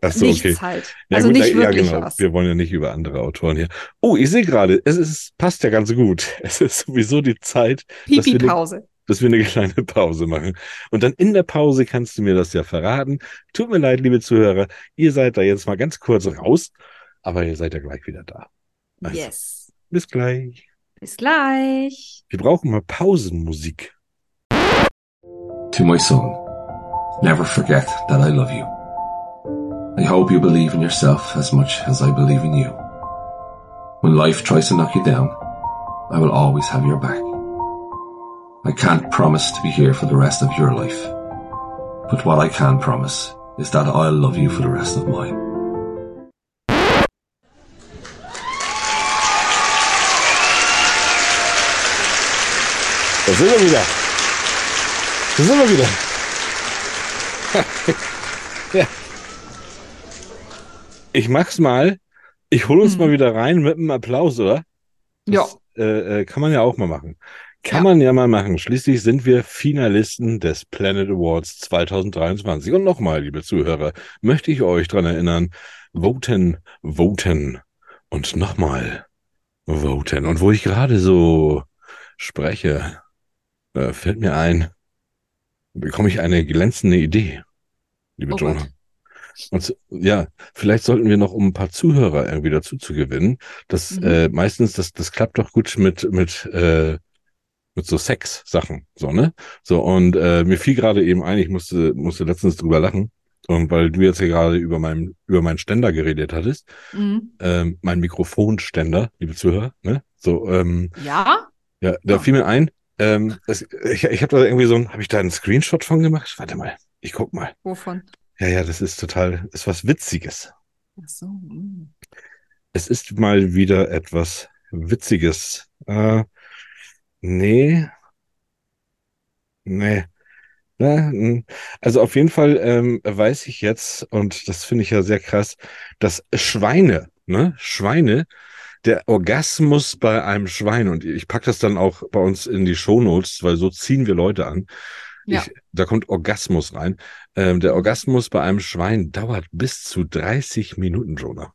Achso, Nichts okay. halt. Ja, also gut, nicht wirklich ja, genau. was. Wir wollen ja nicht über andere Autoren hier. Oh, ich sehe gerade, es ist, passt ja ganz gut. Es ist sowieso die Zeit, dass wir, eine, Pipi-Pause. dass wir eine kleine Pause machen. Und dann in der Pause kannst du mir das ja verraten. Tut mir leid, liebe Zuhörer, ihr seid da jetzt mal ganz kurz raus, aber ihr seid ja gleich wieder da. Also, Yes. Bis gleich. Bis gleich. Wir brauchen mal Pausenmusik. To my son, never forget that I love you. I hope you believe in yourself as much as I believe in you. When life tries to knock you down, I will always have your back. I can't promise to be here for the rest of your life, but what I can promise is that I'll love you for the rest of mine. Da sind wir wieder. Ich mach's mal. Ich hole uns Hm. mal wieder rein mit einem Applaus, oder? Ja. Äh, äh, kann man ja auch mal machen. Kann Ja. man ja mal machen. Schließlich sind wir Finalisten des Planet Awards 2023. Und nochmal, liebe Zuhörer, möchte ich euch dran erinnern, voten, voten und nochmal voten. Und wo ich gerade so spreche, äh, fällt mir ein, bekomme ich eine glänzende Idee, liebe Oh Jonah. Und ja, vielleicht sollten wir noch, um ein paar Zuhörer irgendwie dazu zu gewinnen, das Mhm. äh, meistens, das, das klappt doch gut mit, mit, äh, mit so Sex-Sachen, so, ne? So, und äh, mir fiel gerade eben ein, ich musste, musste letztens drüber lachen, und weil du jetzt hier gerade über meinen, über meinen Ständer geredet hattest, Mhm. ähm, mein Mikrofonständer, liebe Zuhörer, ne? So, ähm, Ja? ja, da Ah. fiel mir ein, ähm, das, ich, ich habe da irgendwie so ein, habe ich da einen Screenshot von gemacht? Warte mal, ich guck mal. Wovon? Ja, ja, das ist total, ist was Witziges. Ach so. mm. Es ist mal wieder etwas Witziges. Äh, nee. Nee. Mm. also auf jeden Fall ähm, weiß ich jetzt, und das finde ich ja sehr krass, dass Schweine, ne, Schweine, der Orgasmus bei einem Schwein, und ich pack das dann auch bei uns in die Shownotes, weil so ziehen wir Leute an. Ja. Ich, da kommt Orgasmus rein. Ähm, der Orgasmus bei einem Schwein dauert bis zu 30 Minuten, Jonah.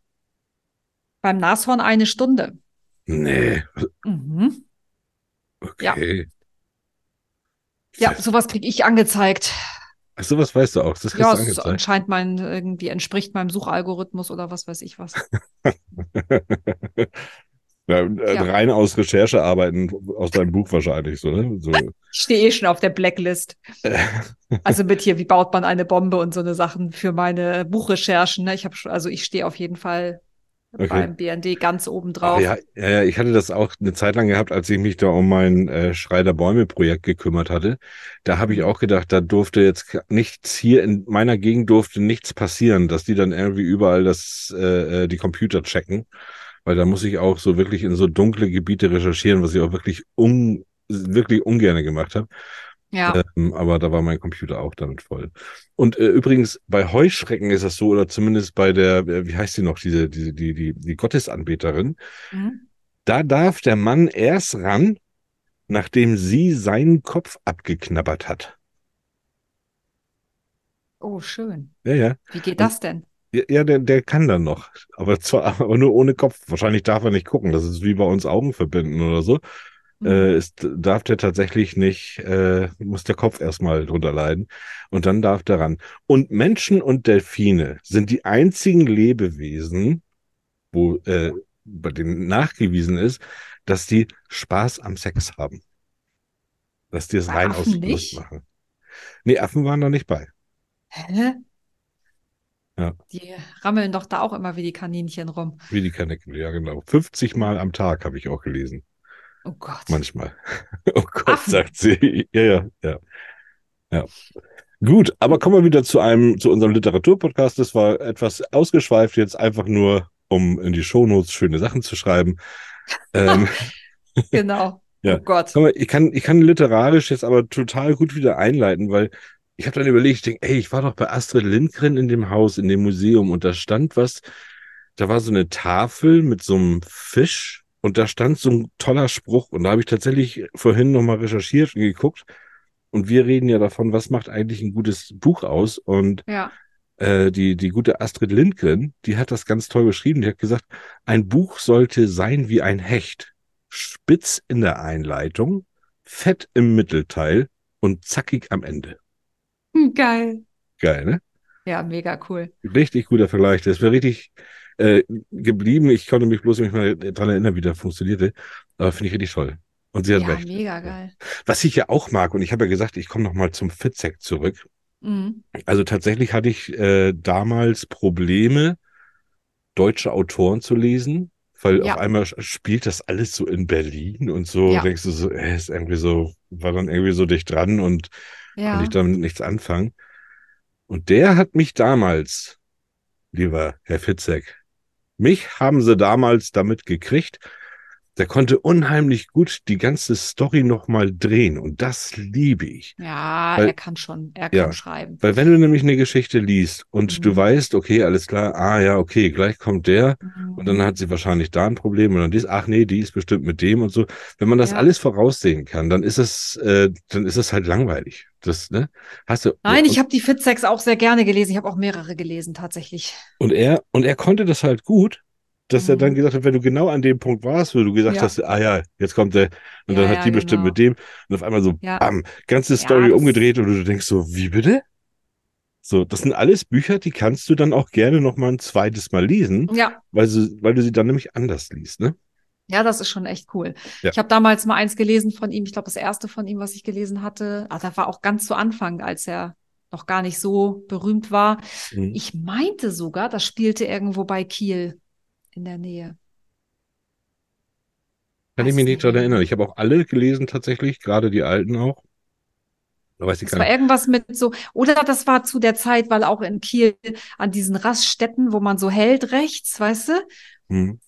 Beim Nashorn eine Stunde. Nee, Mhm. okay. Ja, sowas kriege ich angezeigt. Ach, sowas weißt du auch. Das Ja, du es anscheinend mein, irgendwie entspricht meinem Suchalgorithmus oder was weiß ich was. Ja, äh, Ja. Rein aus Recherchearbeiten aus deinem Buch wahrscheinlich, so, ne? So, Ich stehe eh schon auf der Blacklist. Also mit hier, wie baut man eine Bombe und so eine Sachen für meine Buchrecherchen. Ne? Ich habe schon, also ich stehe auf jeden Fall Okay. beim BND ganz oben drauf. ja, ja, ich hatte das auch eine Zeit lang gehabt, als ich mich da um mein äh, Schrei der Bäume-Projekt gekümmert hatte. Da habe ich auch gedacht, da durfte jetzt nichts hier in meiner Gegend durfte nichts passieren, dass die dann irgendwie überall das äh, äh, die Computer checken, weil da muss ich auch so wirklich in so dunkle Gebiete recherchieren, was ich auch wirklich un wirklich ungerne gemacht habe. Ja. Ähm, aber da war mein Computer auch damit voll. Und äh, übrigens, bei Heuschrecken ist das so, oder zumindest bei der, äh, wie heißt die noch, diese, diese, die, die, die Gottesanbeterin, Mhm. da darf der Mann erst ran, nachdem sie seinen Kopf abgeknabbert hat. Oh, schön. Ja, ja. Wie geht das denn? Ja, der, der kann dann noch. Aber zwar aber nur ohne Kopf. Wahrscheinlich darf er nicht gucken. Das ist wie bei uns Augen verbinden oder so. Mhm. Äh, ist, darf der tatsächlich nicht, äh, muss der Kopf erstmal drunter leiden. Und dann darf der ran. Und Menschen und Delfine sind die einzigen Lebewesen, wo äh, bei denen nachgewiesen ist, dass die Spaß am Sex haben. Dass die es rein aus Lust machen. Nee, Affen waren da nicht bei. Hä? Ja. Die rammeln doch da auch immer wie die Kaninchen rum. Wie die Kanickel, ja genau. 50 Mal am Tag habe ich auch gelesen. Oh Gott. Manchmal. Oh Gott, Affen. sagt sie. Ja, ja, ja. Ja. Gut, aber kommen wir wieder zu einem, zu unserem Literaturpodcast. Das war etwas ausgeschweift, jetzt einfach nur, um in die Shownotes schöne Sachen zu schreiben. ähm, Genau. Ja. Oh Gott. Mal, ich kann, ich kann literarisch jetzt aber total gut wieder einleiten, weil ich habe dann überlegt, ich denke, ey, ich war doch bei Astrid Lindgren in dem Haus, in dem Museum und da stand was, da war so eine Tafel mit so einem Fisch und da stand so ein toller Spruch und da habe ich tatsächlich vorhin nochmal recherchiert und geguckt und wir reden ja davon, was macht eigentlich ein gutes Buch aus und Ja. äh, die, die gute Astrid Lindgren, die hat das ganz toll beschrieben. Die hat gesagt, ein Buch sollte sein wie ein Hecht. Spitz in der Einleitung, fett im Mittelteil und zackig am Ende. Geil. Geil, ne? Ja, mega cool. Richtig guter Vergleich. Das wäre richtig äh, geblieben. Ich konnte mich bloß nicht mehr dran erinnern, wie der funktionierte. Aber finde ich richtig toll. Und sie hat Ja, recht. mega geil. Was ich ja auch mag, und ich habe ja gesagt, ich komme nochmal zum Fitzek zurück. Mhm. Also tatsächlich hatte ich äh, damals Probleme, deutsche Autoren zu lesen, weil Ja. auf einmal spielt das alles so in Berlin und so Ja. denkst du so, äh, ist irgendwie so, war dann irgendwie so dicht dran und konnte Ja. ich damit nichts anfangen. Und der hat mich damals, lieber Herr Fitzek, mich haben sie damals damit gekriegt. Der konnte unheimlich gut die ganze Story nochmal drehen und das liebe ich. Ja, Weil- er kann schon, er Ja. kann schreiben. Weil wenn du nämlich eine Geschichte liest und du Mhm. weißt, okay, alles klar, ah ja, okay, gleich kommt der und dann Mhm. hat sie wahrscheinlich da ein Problem und dann dies, ach nee, die ist bestimmt mit dem und so. Wenn man das Ja. alles voraussehen kann, dann ist es, äh, dann ist es halt langweilig. Das, ne? Hast du. Nein, und, ich habe die Fitsex auch sehr gerne gelesen. Ich habe auch mehrere gelesen, tatsächlich. und er, und er konnte das halt gut, dass er dann Mhm. gesagt hat, wenn du genau an dem Punkt warst, wo du gesagt Ja. hast, ah ja, jetzt kommt der, und Ja, dann hat die bestimmt genau. mit dem und auf einmal so, bam, ganze Story umgedreht und du denkst so, wie bitte? So, das sind alles Bücher, die kannst du dann auch gerne noch mal ein zweites Mal lesen, Ja, weil, sie, weil du sie dann nämlich anders liest, ne? ja, das ist schon echt cool. Ja. Ich habe damals mal eins gelesen von ihm. Ich glaube, das erste von ihm, was ich gelesen hatte. Ah, da war auch ganz zu Anfang, als er noch gar nicht so berühmt war. Mhm. Ich meinte sogar, das spielte irgendwo bei Kiel in der Nähe. Kann ich mich nicht mehr. erinnern. Ich habe auch alle gelesen tatsächlich, gerade die alten auch. Da weiß ich Das gar war irgendwas mit so, oder das war zu der Zeit, weil auch in Kiel an diesen Raststätten, wo man so hält rechts, weißt du, Mhm.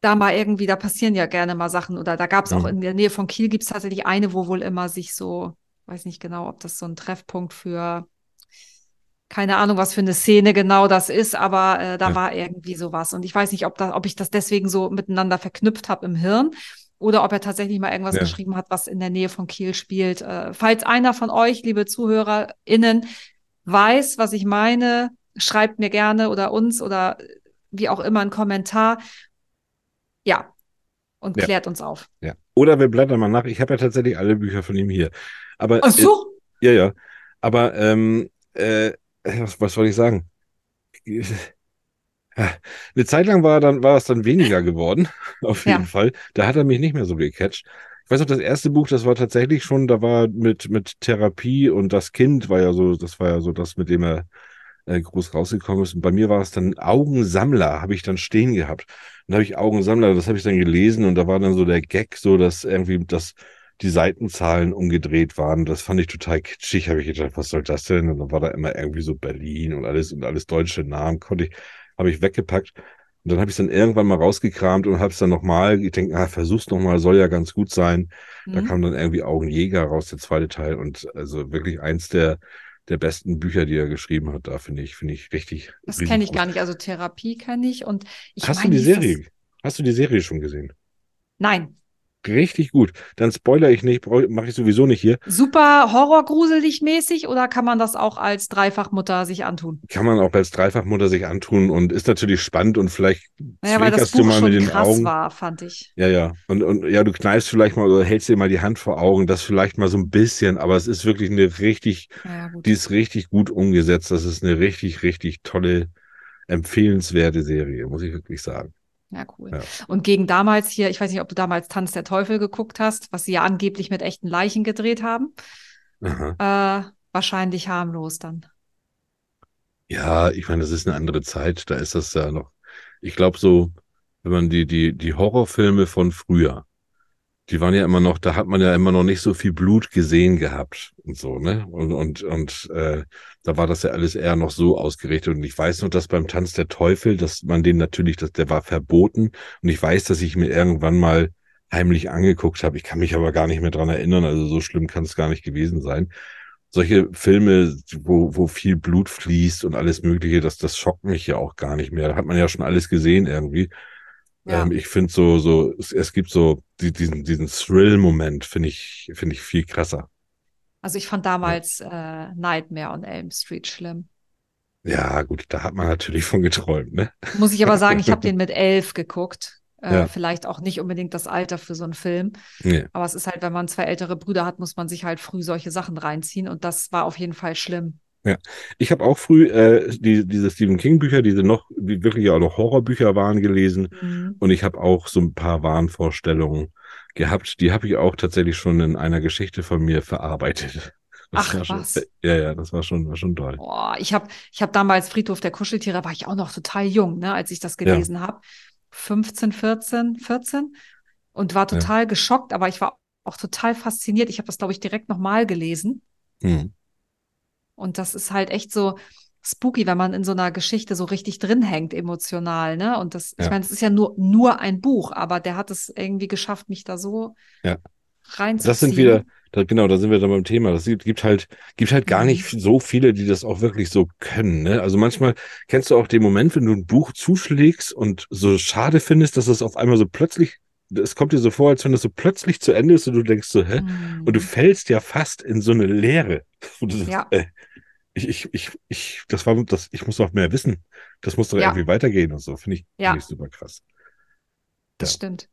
da mal irgendwie, da passieren ja gerne mal Sachen. Oder da gab es auch Mhm. in der Nähe von Kiel gibt es tatsächlich eine, wo wohl immer sich so, weiß nicht genau, ob das so ein Treffpunkt für, keine Ahnung, was für eine Szene genau das ist, aber äh, da Ja. war irgendwie sowas. Und ich weiß nicht, ob, da, ob ich das deswegen so miteinander verknüpft habe im Hirn. Oder ob er tatsächlich mal irgendwas Ja. geschrieben hat, was in der Nähe von Kiel spielt. Äh, falls einer von euch, liebe ZuhörerInnen, weiß, was ich meine, schreibt mir gerne oder uns oder wie auch immer einen Kommentar. Ja. Und Ja. klärt uns auf. Ja. Oder wir blättern mal nach. Ich habe ja tatsächlich alle Bücher von ihm hier. Aber Ach so. äh, ja, ja. Aber ähm, äh, was, was soll ich sagen? Eine Zeit lang war dann war es dann weniger geworden, auf jeden Ja. Fall. Da hat er mich nicht mehr so gecatcht. Ich weiß noch, das erste Buch, das war tatsächlich schon, da war mit mit Therapie und das Kind war ja so, das war ja so das, mit dem er äh, groß rausgekommen ist. Und bei mir war es dann Augensammler, habe ich dann stehen gehabt. Und da habe ich Augensammler, das habe ich dann gelesen und da war dann so der Gag, so dass irgendwie das die Seitenzahlen umgedreht waren. Das fand ich total kitschig. Habe ich gedacht, was soll das denn? Und dann war da immer irgendwie so Berlin und alles und alles deutsche Namen konnte ich, habe ich weggepackt. Und dann habe ich es dann irgendwann mal rausgekramt und habe es dann nochmal, ich denke, ah, versuch's nochmal, soll ja ganz gut sein. Da Mhm. kam dann irgendwie Augenjäger raus, der zweite Teil. Und also wirklich eins der, der besten Bücher, die er geschrieben hat, da finde ich, finde ich richtig. Das kenne ich gar nicht. Also Therapie kenne ich und ich Hast du meine, die hieß das- Serie? Hast du die Serie schon gesehen? Nein. Richtig gut. Dann spoiler ich nicht, mache ich sowieso nicht hier. Super horrorgruselig mäßig oder kann man das auch als Dreifachmutter sich antun? Kann man auch als Dreifachmutter sich antun und ist natürlich spannend und vielleicht Naja, weil das zwinkerst du Buch mal schon mit den krass Augen. war, fand ich. Ja, ja. Und, und ja, du kneifst vielleicht mal oder hältst dir mal die Hand vor Augen, das vielleicht mal so ein bisschen, aber es ist wirklich eine richtig, Naja, die ist richtig gut umgesetzt. Das ist eine richtig, richtig tolle, empfehlenswerte Serie, muss ich wirklich sagen. Ja, cool. Ja. Und gegen damals hier, ich weiß nicht, ob du damals Tanz der Teufel geguckt hast, was sie ja angeblich mit echten Leichen gedreht haben. Äh, wahrscheinlich harmlos dann. Ja, ich meine, das ist eine andere Zeit. Da ist das ja noch. Ich glaube so, wenn man die, die, die Horrorfilme von früher, die waren ja immer noch, da hat man ja immer noch nicht so viel Blut gesehen gehabt und so, ne? Und, und, und äh, da war das ja alles eher noch so ausgerichtet. Und ich weiß noch, dass beim Tanz der Teufel, dass man den natürlich, dass der war verboten. Und ich weiß, dass ich mir irgendwann mal heimlich angeguckt habe. Ich kann mich aber gar nicht mehr dran erinnern. Also so schlimm kann es gar nicht gewesen sein solche Filme, wo, wo viel Blut fließt und alles Mögliche, das, das schockt mich ja auch gar nicht mehr. Da hat man ja schon alles gesehen irgendwie. Ja. Ähm, ich finde so, so, es, es gibt so die, diesen, diesen Thrill-Moment, finde ich, finde ich viel krasser. Also ich fand damals äh, Nightmare on Elm Street schlimm. Ja, gut, da hat man natürlich von geträumt, ne? Muss ich aber sagen, ich habe den mit elf geguckt. Äh, Ja. Vielleicht auch nicht unbedingt das Alter für so einen Film. Nee. Aber es ist halt, wenn man zwei ältere Brüder hat, muss man sich halt früh solche Sachen reinziehen. Und das war auf jeden Fall schlimm. Ich habe auch früh äh, die, diese Stephen King-Bücher, diese noch, die wirklich auch noch Horrorbücher waren, gelesen. Mhm. Und ich habe auch so ein paar Wahnvorstellungen gehabt. Die habe ich auch tatsächlich schon in einer Geschichte von mir verarbeitet. Ach, war schon, was? Ja, ja, das war schon, war schon toll. Boah, ich habe ich hab damals Friedhof der Kuscheltiere, war ich auch noch total jung, ne, als ich das gelesen habe. 15, 14, 14 und war Ja. total geschockt, aber ich war auch total fasziniert. Ich habe das, glaube ich, direkt nochmal gelesen. Hm. Und das ist halt echt so spooky, wenn man in so einer Geschichte so richtig drin hängt, emotional, ne? Und das, ich Ja. meine, es ist ja nur, nur ein Buch, aber der hat es irgendwie geschafft, mich da so Ja. reinzuziehen. Das sind wieder, da, genau, da sind wir dann beim Thema. Das gibt, gibt halt, gibt halt gar Mhm. nicht so viele, die das auch wirklich so können. Ne? Also manchmal kennst du auch den Moment, wenn du ein Buch zuschlägst und so schade findest, dass es auf einmal so plötzlich, es kommt dir so vor, als wenn das so plötzlich zu Ende ist und du denkst so, hä? Mhm. Und du fällst ja fast in so eine Leere. Und du sagst, Ja. äh, ich, ich, ich, ich, das war, das, ich muss noch mehr wissen. Das muss doch Ja. irgendwie weitergehen und so. Finde ich, Ja. finde ich super krass. Das Ja. stimmt.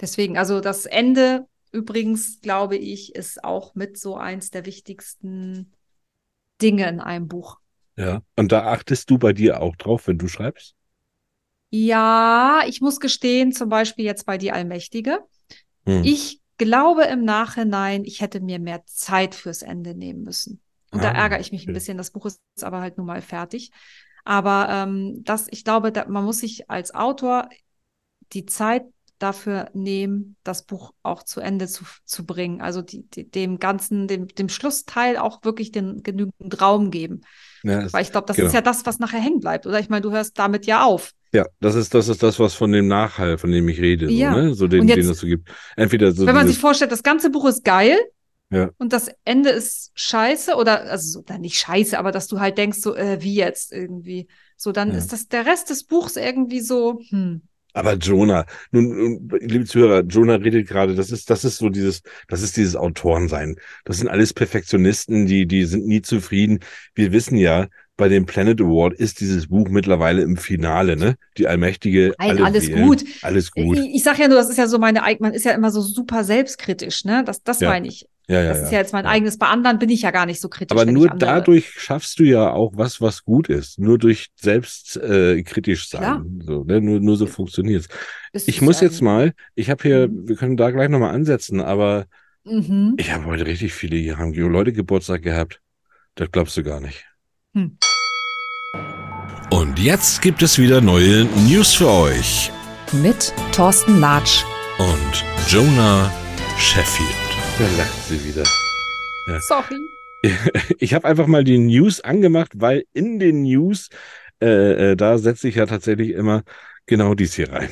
Deswegen, also das Ende übrigens, glaube ich, ist auch mit so eins der wichtigsten Dinge in einem Buch. Ja. Und da achtest du bei dir auch drauf, wenn du schreibst? Ja, ich muss gestehen, zum Beispiel jetzt bei Die Allmächtige. Hm. Ich glaube im Nachhinein, ich hätte mir mehr Zeit fürs Ende nehmen müssen. Und da Ah, ärgere ich mich ein okay. bisschen. Das Buch ist aber halt nun mal fertig. Aber ähm, das, ich glaube, da, man muss sich als Autor die Zeit dafür nehmen, das Buch auch zu Ende zu, zu bringen. Also die, die, dem ganzen, dem, dem Schlussteil auch wirklich den genügend Raum geben. Ja, Weil ich glaube, das genau. ist ja das, was nachher hängen bleibt. Oder ich meine, du hörst damit ja auf. Ja, das ist, das ist das, was von dem Nachhall, von dem ich rede, so, Ja. ne? So den, jetzt- den es so gibt. Entweder so Wenn man sich vorstellt, das ganze Buch ist geil Ja. und das Ende ist scheiße oder also so, dann nicht scheiße, aber dass du halt denkst, so äh, wie jetzt irgendwie. So, dann Ja. ist das der Rest des Buchs irgendwie so, hm. aber Jonah, nun, nun, liebe Zuhörer, Jonah redet gerade, das ist, das ist so dieses, das ist dieses Autorensein. Das sind alles Perfektionisten, die, die sind nie zufrieden. Wir wissen ja, bei dem Planet Award ist dieses Buch mittlerweile im Finale, ne? Die Allmächtige. Nein, alle alles wählen. gut. Alles gut. Ich, ich sag ja nur, das ist ja so meine, eig- man ist ja immer so super selbstkritisch, ne? Das, das Ja. meine ich. Ja, ja, das ist ja jetzt mein eigenes. Bei anderen bin ich ja gar nicht so kritisch. Aber nur dadurch schaffst du ja auch was, was gut ist. Nur durch selbst äh, sein. Klar. So, ne? nur, nur so funktioniert's. ist Ich es muss ja jetzt mal, ich habe hier, Mhm. wir können da gleich nochmal ansetzen, aber Mhm. ich habe heute richtig viele, hier haben Leute Geburtstag gehabt. Das glaubst du gar nicht. Und jetzt gibt es wieder neue News für euch. Mit Thorsten Latsch. Und Jonah Sheffield. Da lacht sie wieder. Sorry. Ich habe einfach mal die News angemacht, weil in den News, äh, äh, da setze ich ja tatsächlich immer genau dies hier rein.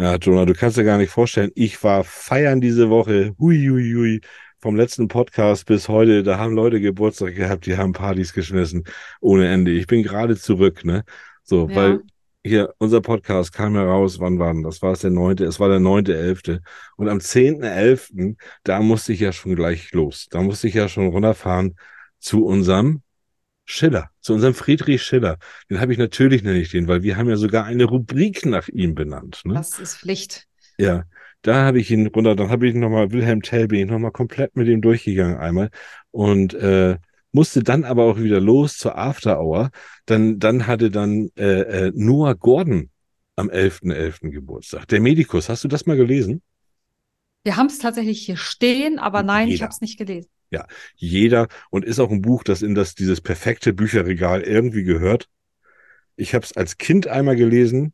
Ja, Jonah, du kannst dir gar nicht vorstellen, ich war feiern diese Woche, hui, hui, hui, vom letzten Podcast bis heute, da haben Leute Geburtstag gehabt, die haben Partys geschmissen ohne Ende. Ich bin gerade zurück, ne? So, Ja. weil hier, unser Podcast kam heraus, wann war denn das? War es der neunte? Es war der neunte, elfte. Und am zehnten, elften, da musste ich ja schon gleich los. Da musste ich ja schon runterfahren zu unserem Schiller, zu unserem Friedrich Schiller. Den habe ich natürlich nenne ich den, weil wir haben ja sogar eine Rubrik nach ihm benannt. Ne? Das ist Pflicht. Ja, da habe ich ihn runter, dann habe ich nochmal Wilhelm Tell, bin ich nochmal komplett mit ihm durchgegangen einmal und äh, musste dann aber auch wieder los zur After Hour. Dann, dann hatte dann äh, äh, Noah Gordon am 11.11. Geburtstag. Der Medikus, hast du das mal gelesen? Wir haben es tatsächlich hier stehen, aber nein, ich Jeder. habe es nicht gelesen. Jeder und ist auch ein Buch, das in das dieses perfekte Bücherregal irgendwie gehört. Ich habe es als Kind einmal gelesen,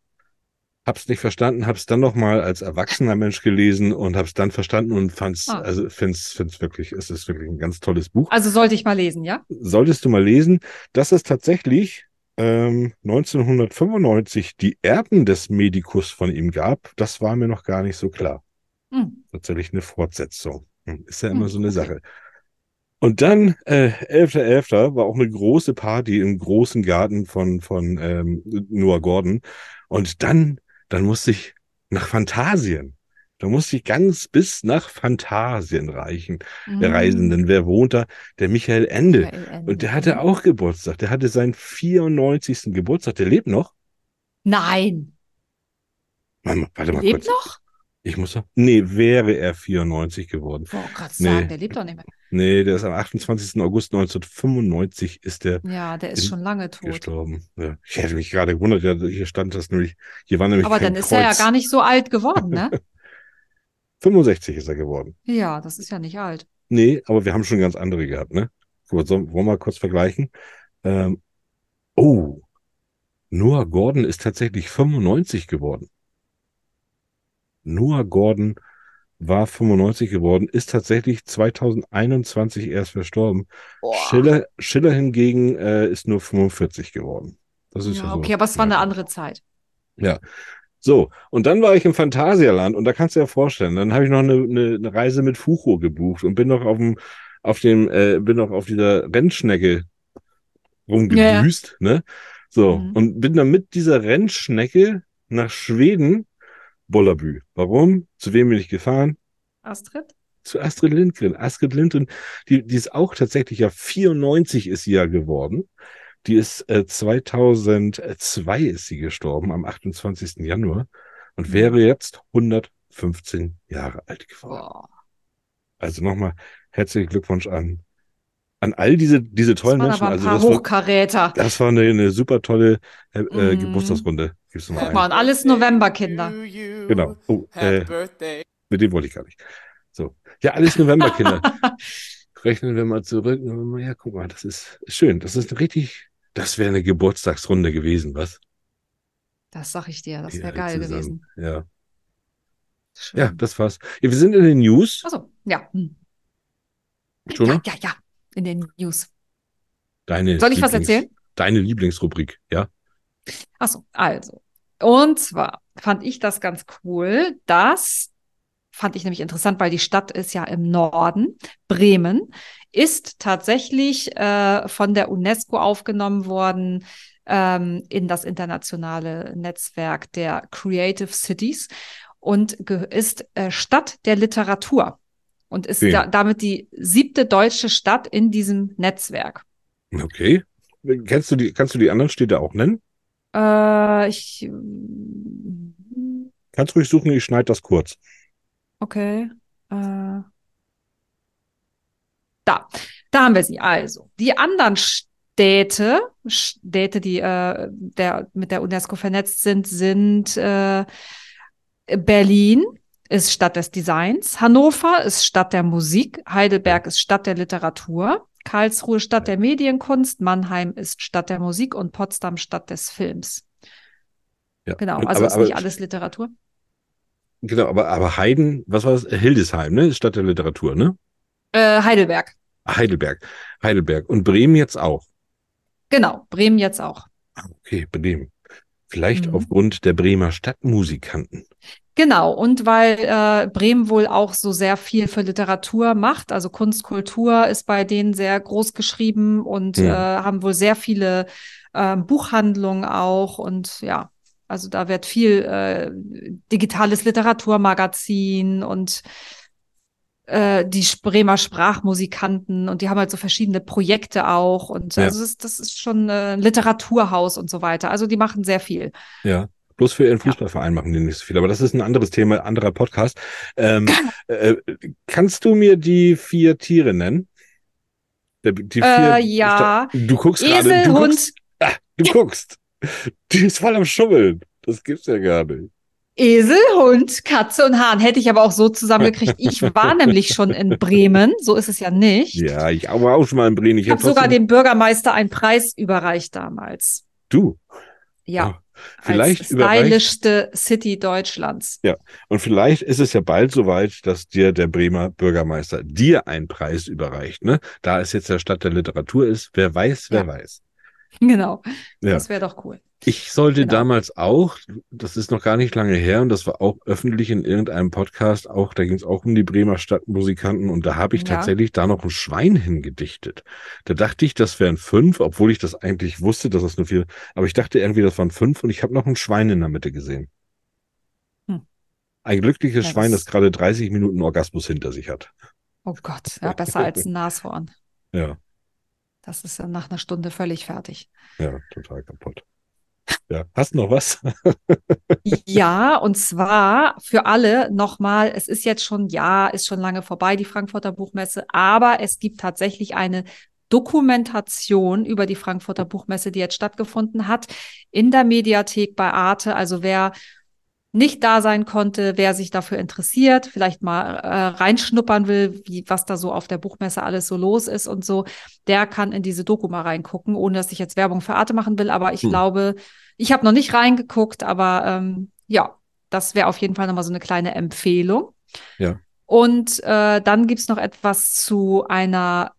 habe es nicht verstanden, habe es dann noch mal als erwachsener Mensch gelesen und habe es dann verstanden und fand's Ah. also find's find's wirklich, es ist wirklich ein ganz tolles Buch. Also sollte ich mal lesen, ja? Solltest du mal lesen, dass es tatsächlich ähm, 1995 die Erben des Medikus von ihm gab. Das war mir noch gar nicht so klar Hm. tatsächlich eine Fortsetzung. Hm, Ist ja immer Hm, so eine. Sache. Und dann, äh, 11.11. war auch eine große Party im großen Garten von, von ähm, Noah Gordon. Und dann, dann musste ich nach Phantasien. Da musste ich ganz bis nach Phantasien reichen, Mhm. reisen. Denn wer wohnt da? Der Michael Ende. Michael Ende. Und der hatte auch Geburtstag. Der hatte seinen 94. Geburtstag. Der lebt noch. Nein. Mama, warte mal Lebt kurz. noch? Ich muss noch. Nee, wäre er 94 geworden. Ich wollte gerade Nee. sagen, der lebt doch nicht mehr. Nee, der ist am 28. August 1995 ist der Ja, der ist schon lange tot. gestorben. Ja, ich hätte mich gerade gewundert, ja, hier stand das nämlich, hier war nämlich Aber dann ist er ja Kreuz. gar nicht so alt geworden, ne? 65 ist er geworden. ja, das ist ja nicht alt. Nee, aber wir haben schon ganz andere gehabt, ne? Gut, so, wollen wir mal kurz vergleichen? Ähm, oh, Noah Gordon ist tatsächlich 95 geworden. Noah Gordon war 95 geworden, ist tatsächlich 2021 erst verstorben. Schiller, Schiller hingegen äh, ist nur 45 geworden. Das ist ja, ja, so. okay, aber es war eine Ja. andere Zeit. So, und dann war ich im Phantasialand und da kannst du dir vorstellen, dann habe ich noch eine, eine, eine Reise mit Fucho gebucht und bin noch auf dem, auf dem, äh, bin noch auf dieser Rennschnecke rumgedüst, ne? So, Mhm. und bin dann mit dieser Rennschnecke nach Schweden, Bollabü. Warum? Zu wem bin ich gefahren? Astrid? Zu Astrid Lindgren. Astrid Lindgren, die, die ist auch tatsächlich ja 94 ist sie ja geworden. Die ist äh, 2002 ist sie gestorben, am 28. Januar und Mhm. wäre jetzt 115 Jahre alt geworden. Boah. Also nochmal herzlichen Glückwunsch an, an all diese, diese Das tollen waren Menschen. Also paar das war, Hochkaräter. das war eine, eine super tolle äh, Mhm. Geburtstagsrunde. Gibt's noch Guck einen? mal, und alles Novemberkinder. Genau. Oh, äh, mit dem wollte ich gar nicht. So. Ja, alles Novemberkinder. Rechnen wir mal zurück. Ja, guck mal, das ist schön. Das ist richtig, das wäre eine Geburtstagsrunde gewesen, was? Das sag ich dir, das wäre alle geil zusammen. gewesen. Ja. Schön. Ja, das war's. Ja, wir sind in den News. Achso, ja. Hm. Jonah, Ja, ja, ja. In den News. deine Soll ich was Lieblings- erzählen? Deine Lieblingsrubrik, ja? Achso, also. Und zwar fand ich das ganz cool. Das fand ich nämlich interessant, weil die Stadt ist ja im Norden. Bremen ist tatsächlich äh, von der UNESCO aufgenommen worden ähm, in das internationale Netzwerk der Creative Cities und ist äh, Stadt der Literatur. und ist Okay. da, damit die siebte deutsche Stadt in diesem Netzwerk. Okay. Kennst du die, kannst du die anderen Städte auch nennen? Äh, ich, Kannst ruhig suchen, ich schneide das kurz. okay. Äh, da, da haben wir sie. Also, die anderen Städte, Städte, die äh, der, mit der UNESCO vernetzt sind, sind äh, Berlin ist Stadt des Designs, Hannover ist Stadt der Musik, Heidelberg ist Stadt der Literatur, Karlsruhe Stadt der Medienkunst, Mannheim ist Stadt der Musik und Potsdam Stadt des Films. Ja. Genau, also aber, ist aber, nicht alles Literatur. Genau, aber, aber Heiden, was war das? Hildesheim, ne? Ist Stadt der Literatur, ne? Äh, Heidelberg. Heidelberg. Heidelberg. Und Bremen jetzt auch. Genau, Bremen jetzt auch. Ah, Okay, Bremen. Vielleicht Mhm. aufgrund der Bremer Stadtmusikanten. Genau, und weil äh, Bremen wohl auch so sehr viel für Literatur macht, also Kunst, Kultur ist bei denen sehr groß geschrieben und Mhm. äh, haben wohl sehr viele ähm, Buchhandlungen auch und ja, also da wird viel äh, digitales Literaturmagazin und äh, die Bremer Sprachmusikanten und die haben halt so verschiedene Projekte auch und Ja. also das, das ist schon äh, ein Literaturhaus und so weiter. Also die machen sehr viel. Ja. Bloß für ihren Fußballverein machen die nicht so viel. Aber das ist ein anderes Thema, anderer Podcast. Ähm, äh, kannst du mir die vier Tiere nennen? Die Äh, ja. Du guckst gerade. Esel, Du Hund, guckst, ah, du guckst. Die ist voll am Schummeln. Das gibt's ja gar nicht. Esel, Hund, Katze und Hahn. Hätte ich aber auch so zusammengekriegt. Ich war nämlich schon in Bremen, so ist es ja nicht. Ja, ich war auch schon mal in Bremen. ich habe sogar dem Bürgermeister einen Preis überreicht damals. Du. Ja, Vielleicht als stylischste City Deutschlands. Und vielleicht ist es ja bald soweit, dass dir der Bremer Bürgermeister dir einen Preis überreicht. Ne? Da es jetzt der Stadt der Literatur ist, wer weiß, wer Ja. weiß. Genau, Ja. das wäre doch cool. Ich sollte Genau. damals auch, das ist noch gar nicht lange her und das war auch öffentlich in irgendeinem Podcast, auch da ging es auch um die Bremer Stadtmusikanten und da habe ich Ja. tatsächlich da noch ein Schwein hingedichtet. Da dachte ich, das wären fünf, obwohl ich das eigentlich wusste, dass das nur vier, aber ich dachte irgendwie, das waren fünf und ich habe noch ein Schwein in der Mitte gesehen. Hm. Ein glückliches Ja, Schwein, das- gerade 30 Minuten Orgasmus hinter sich hat. Oh Gott, ja, besser als ein Nashorn. Ja, Das ist ja nach einer Stunde völlig fertig. ja, total kaputt. Ja, hast noch was? Ja, und zwar für alle nochmal, es ist jetzt schon, ja, ist schon lange vorbei, die Frankfurter Buchmesse, aber es gibt tatsächlich eine Dokumentation über die Frankfurter Buchmesse, die jetzt stattgefunden hat, in der Mediathek bei Arte. Also wer nicht da sein konnte, wer sich dafür interessiert, vielleicht mal äh, reinschnuppern will, wie, was da so auf der Buchmesse alles so los ist und so, der kann in diese Doku mal reingucken, ohne dass ich jetzt Werbung für Arte machen will. Aber ich Hm. glaube, ich habe noch nicht reingeguckt, aber ähm, ja, das wäre auf jeden Fall nochmal so eine kleine Empfehlung. Ja. Und äh, dann gibt's noch etwas zu einer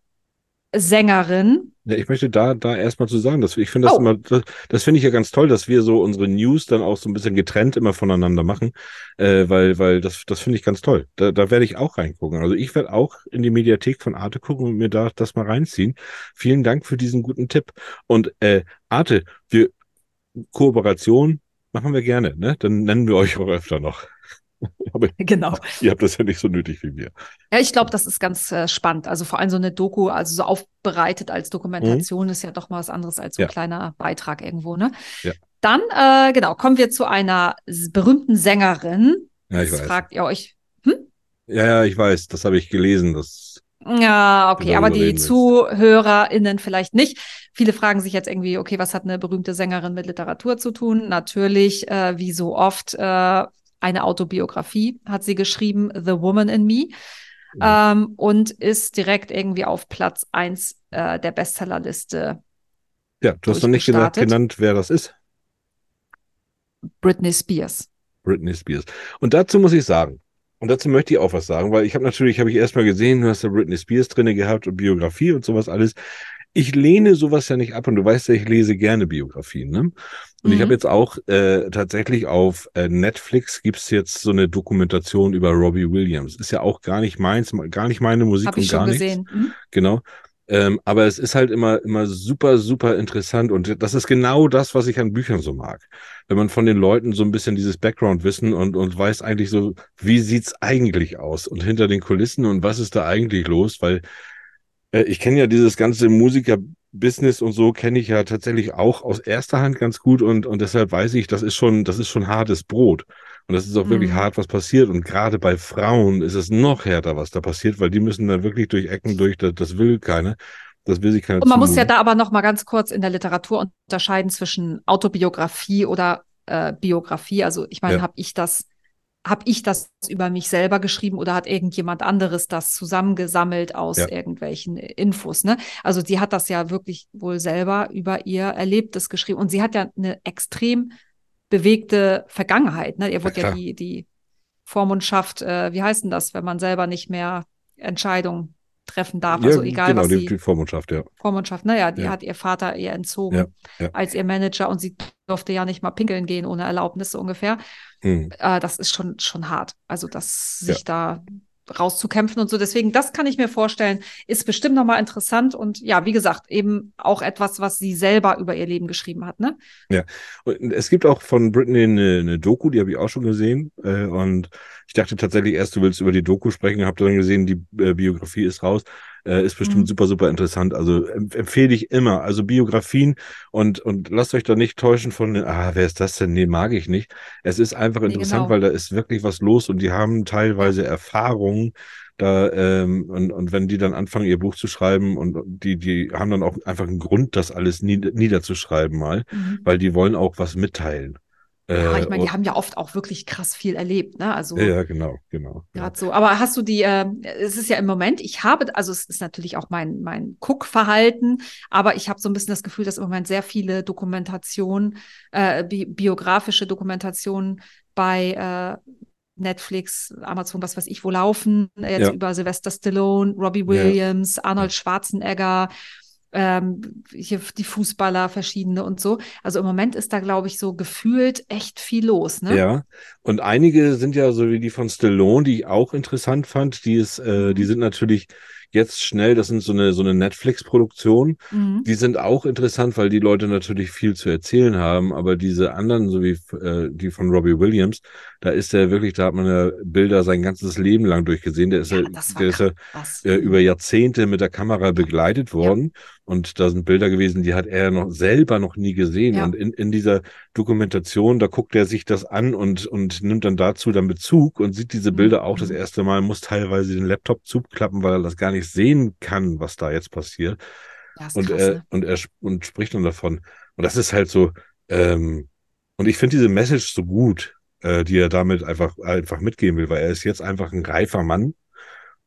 Sängerin. Ja, ich möchte da, da erstmal zu sagen, dass ich finde das Oh. immer, das, das finde ich ja ganz toll, dass wir so unsere News dann auch so ein bisschen getrennt immer voneinander machen, äh, weil, weil das, das finde ich ganz toll. Da, da werde ich auch reingucken. Also ich werde auch in die Mediathek von Arte gucken und mir da das mal reinziehen. Vielen Dank für diesen guten Tipp. Und äh, Arte, wir Kooperation machen wir gerne, ne? Dann nennen wir euch auch öfter noch. Aber Genau. ihr habt das ja nicht so nötig wie wir. Ja, ich glaube, das ist ganz äh, spannend. Also vor allem so eine Doku, also so aufbereitet als Dokumentation ist ja doch mal was anderes als so ein Mhm. Ja. kleiner Beitrag irgendwo, ne? Ja. Dann, äh, genau, kommen wir zu einer berühmten Sängerin. Ja, ich Jetzt weiß. fragt ihr euch, Ja, ja, ich weiß. Das habe ich gelesen. Das ja, okay, aber die. ZuhörerInnen vielleicht nicht. Viele fragen sich jetzt irgendwie, okay, was hat eine berühmte Sängerin mit Literatur zu tun? Natürlich, äh, wie so oft, äh, eine Autobiografie hat sie geschrieben, The Woman in Me. Mhm. Ähm, und ist direkt irgendwie auf Platz eins äh, der Bestsellerliste Ja, du hast noch nicht gesagt, genannt, wer das ist. Britney Spears. Britney Spears. Und dazu muss ich sagen, und dazu möchte ich auch was sagen, weil ich habe natürlich, habe ich erstmal gesehen, du hast da Britney Spears drinne gehabt und Biografie und sowas alles. Ich lehne sowas ja nicht ab und du weißt ja, ich lese gerne Biografien, ne? Und ich Mhm. habe jetzt auch äh, tatsächlich auf äh, Netflix gibt's jetzt so eine Dokumentation über Robbie Williams. Ist ja auch gar nicht meins, gar nicht meine Musik Habe ich und gar schon nichts. gesehen. Mhm. Genau. Ähm, aber es ist halt immer, immer super, super interessant. Und das ist genau das, was ich an Büchern so mag. Wenn man von den Leuten so ein bisschen dieses Background-Wissen und, und weiß eigentlich so, wie sieht's eigentlich aus und hinter den Kulissen und was ist da eigentlich los? Weil äh, ich kenne ja dieses ganze Musiker-Business und so kenne ich ja tatsächlich auch aus erster Hand ganz gut und, und deshalb weiß ich, das ist schon, das ist schon hartes Brot. Und das ist auch wirklich Mhm. hart, was passiert. Und gerade bei Frauen ist es noch härter, was da passiert, weil die müssen da wirklich durch Ecken durch, das, das will keiner. Das will sich keiner Und man muss ja zumuten. da aber noch mal ganz kurz in der Literatur unterscheiden zwischen Autobiografie oder äh, Biografie. Also ich meine, Ja. habe ich das, habe ich das über mich selber geschrieben oder hat irgendjemand anderes das zusammengesammelt aus Ja. irgendwelchen Infos? Ne? Also sie hat das ja wirklich wohl selber über ihr Erlebtes geschrieben und sie hat ja eine extrem bewegte Vergangenheit. Ne? Ihr wurde ja klar. die die Vormundschaft, äh, wie heißt denn das, wenn man selber nicht mehr Entscheidungen treffen darf? Ja, also egal genau, was die, sie die Vormundschaft, ja. Vormundschaft, naja, die Ja. hat ihr Vater ihr entzogen Ja, ja. als ihr Manager und sie durfte ja nicht mal pinkeln gehen ohne Erlaubnis so ungefähr. Hm. Äh, das ist schon, schon hart. Also das sich da rauszukämpfen und so. Deswegen, das kann ich mir vorstellen, ist bestimmt nochmal interessant und ja, wie gesagt, eben auch etwas, was sie selber über ihr Leben geschrieben hat, ne? Und es gibt auch von Britney eine, eine Doku, die habe ich auch schon gesehen. Äh, und ich dachte tatsächlich erst, du willst über die Doku sprechen, habe dann gesehen, die äh, Biografie ist raus. Äh, ist bestimmt Mhm. super, super interessant. Also em empfehle ich immer. Also Biografien und, und lasst euch da nicht täuschen von, den, ah, wer ist das denn? Nee, mag ich nicht. Es ist einfach Nee, interessant, genau. weil da ist wirklich was los und die haben teilweise Erfahrungen. Da, ähm, und, und wenn die dann anfangen, ihr Buch zu schreiben und die, die haben dann auch einfach einen Grund, das alles nied niederzuschreiben mal, weil die wollen auch was mitteilen. Ja, Äh, ich meine, die haben ja oft auch wirklich krass viel erlebt, ne? Also ja, ja, genau, genau. Ja. Gerade so. Aber hast du die, äh, es ist ja im Moment, ich habe, also es ist natürlich auch mein, mein Guckverhalten, aber ich habe so ein bisschen das Gefühl, dass im Moment sehr viele Dokumentationen, äh, bi biografische Dokumentationen bei äh, Netflix, Amazon, was weiß ich, wo laufen, äh, jetzt Ja. über Sylvester Stallone, Robbie. Williams, Arnold Schwarzenegger, ähm, hier die Fußballer, verschiedene und so. Also im Moment ist da, glaube ich, so gefühlt echt viel los, ne? Ja, und einige sind ja so wie die von Stallone, die ich auch interessant fand, die ist, äh, die sind natürlich jetzt schnell, das sind so eine, so eine Netflix-Produktion. Mhm. Die sind auch interessant, weil die Leute natürlich viel zu erzählen haben, aber diese anderen, so wie äh, die von Robbie Williams, da ist er wirklich, da hat man ja Bilder sein ganzes Leben lang durchgesehen. Der ist ja, Ja, der ist ja äh, über Jahrzehnte mit der Kamera begleitet worden. Und da sind Bilder gewesen, die hat er noch selber noch nie gesehen. Ja. Und in, in dieser Dokumentation, da guckt er sich das an und, und nimmt dann dazu dann Bezug und sieht diese Bilder auch das Mhm. erste Mal, muss teilweise den Laptop zuklappen, weil er das gar nicht sehen kann, was da jetzt passiert. Ist Und krass, er, ne? und er und spricht dann davon. Und das ist halt so, ähm, und ich finde diese Message so gut, äh, die er damit einfach, einfach mitgeben will, weil er ist jetzt einfach ein reifer Mann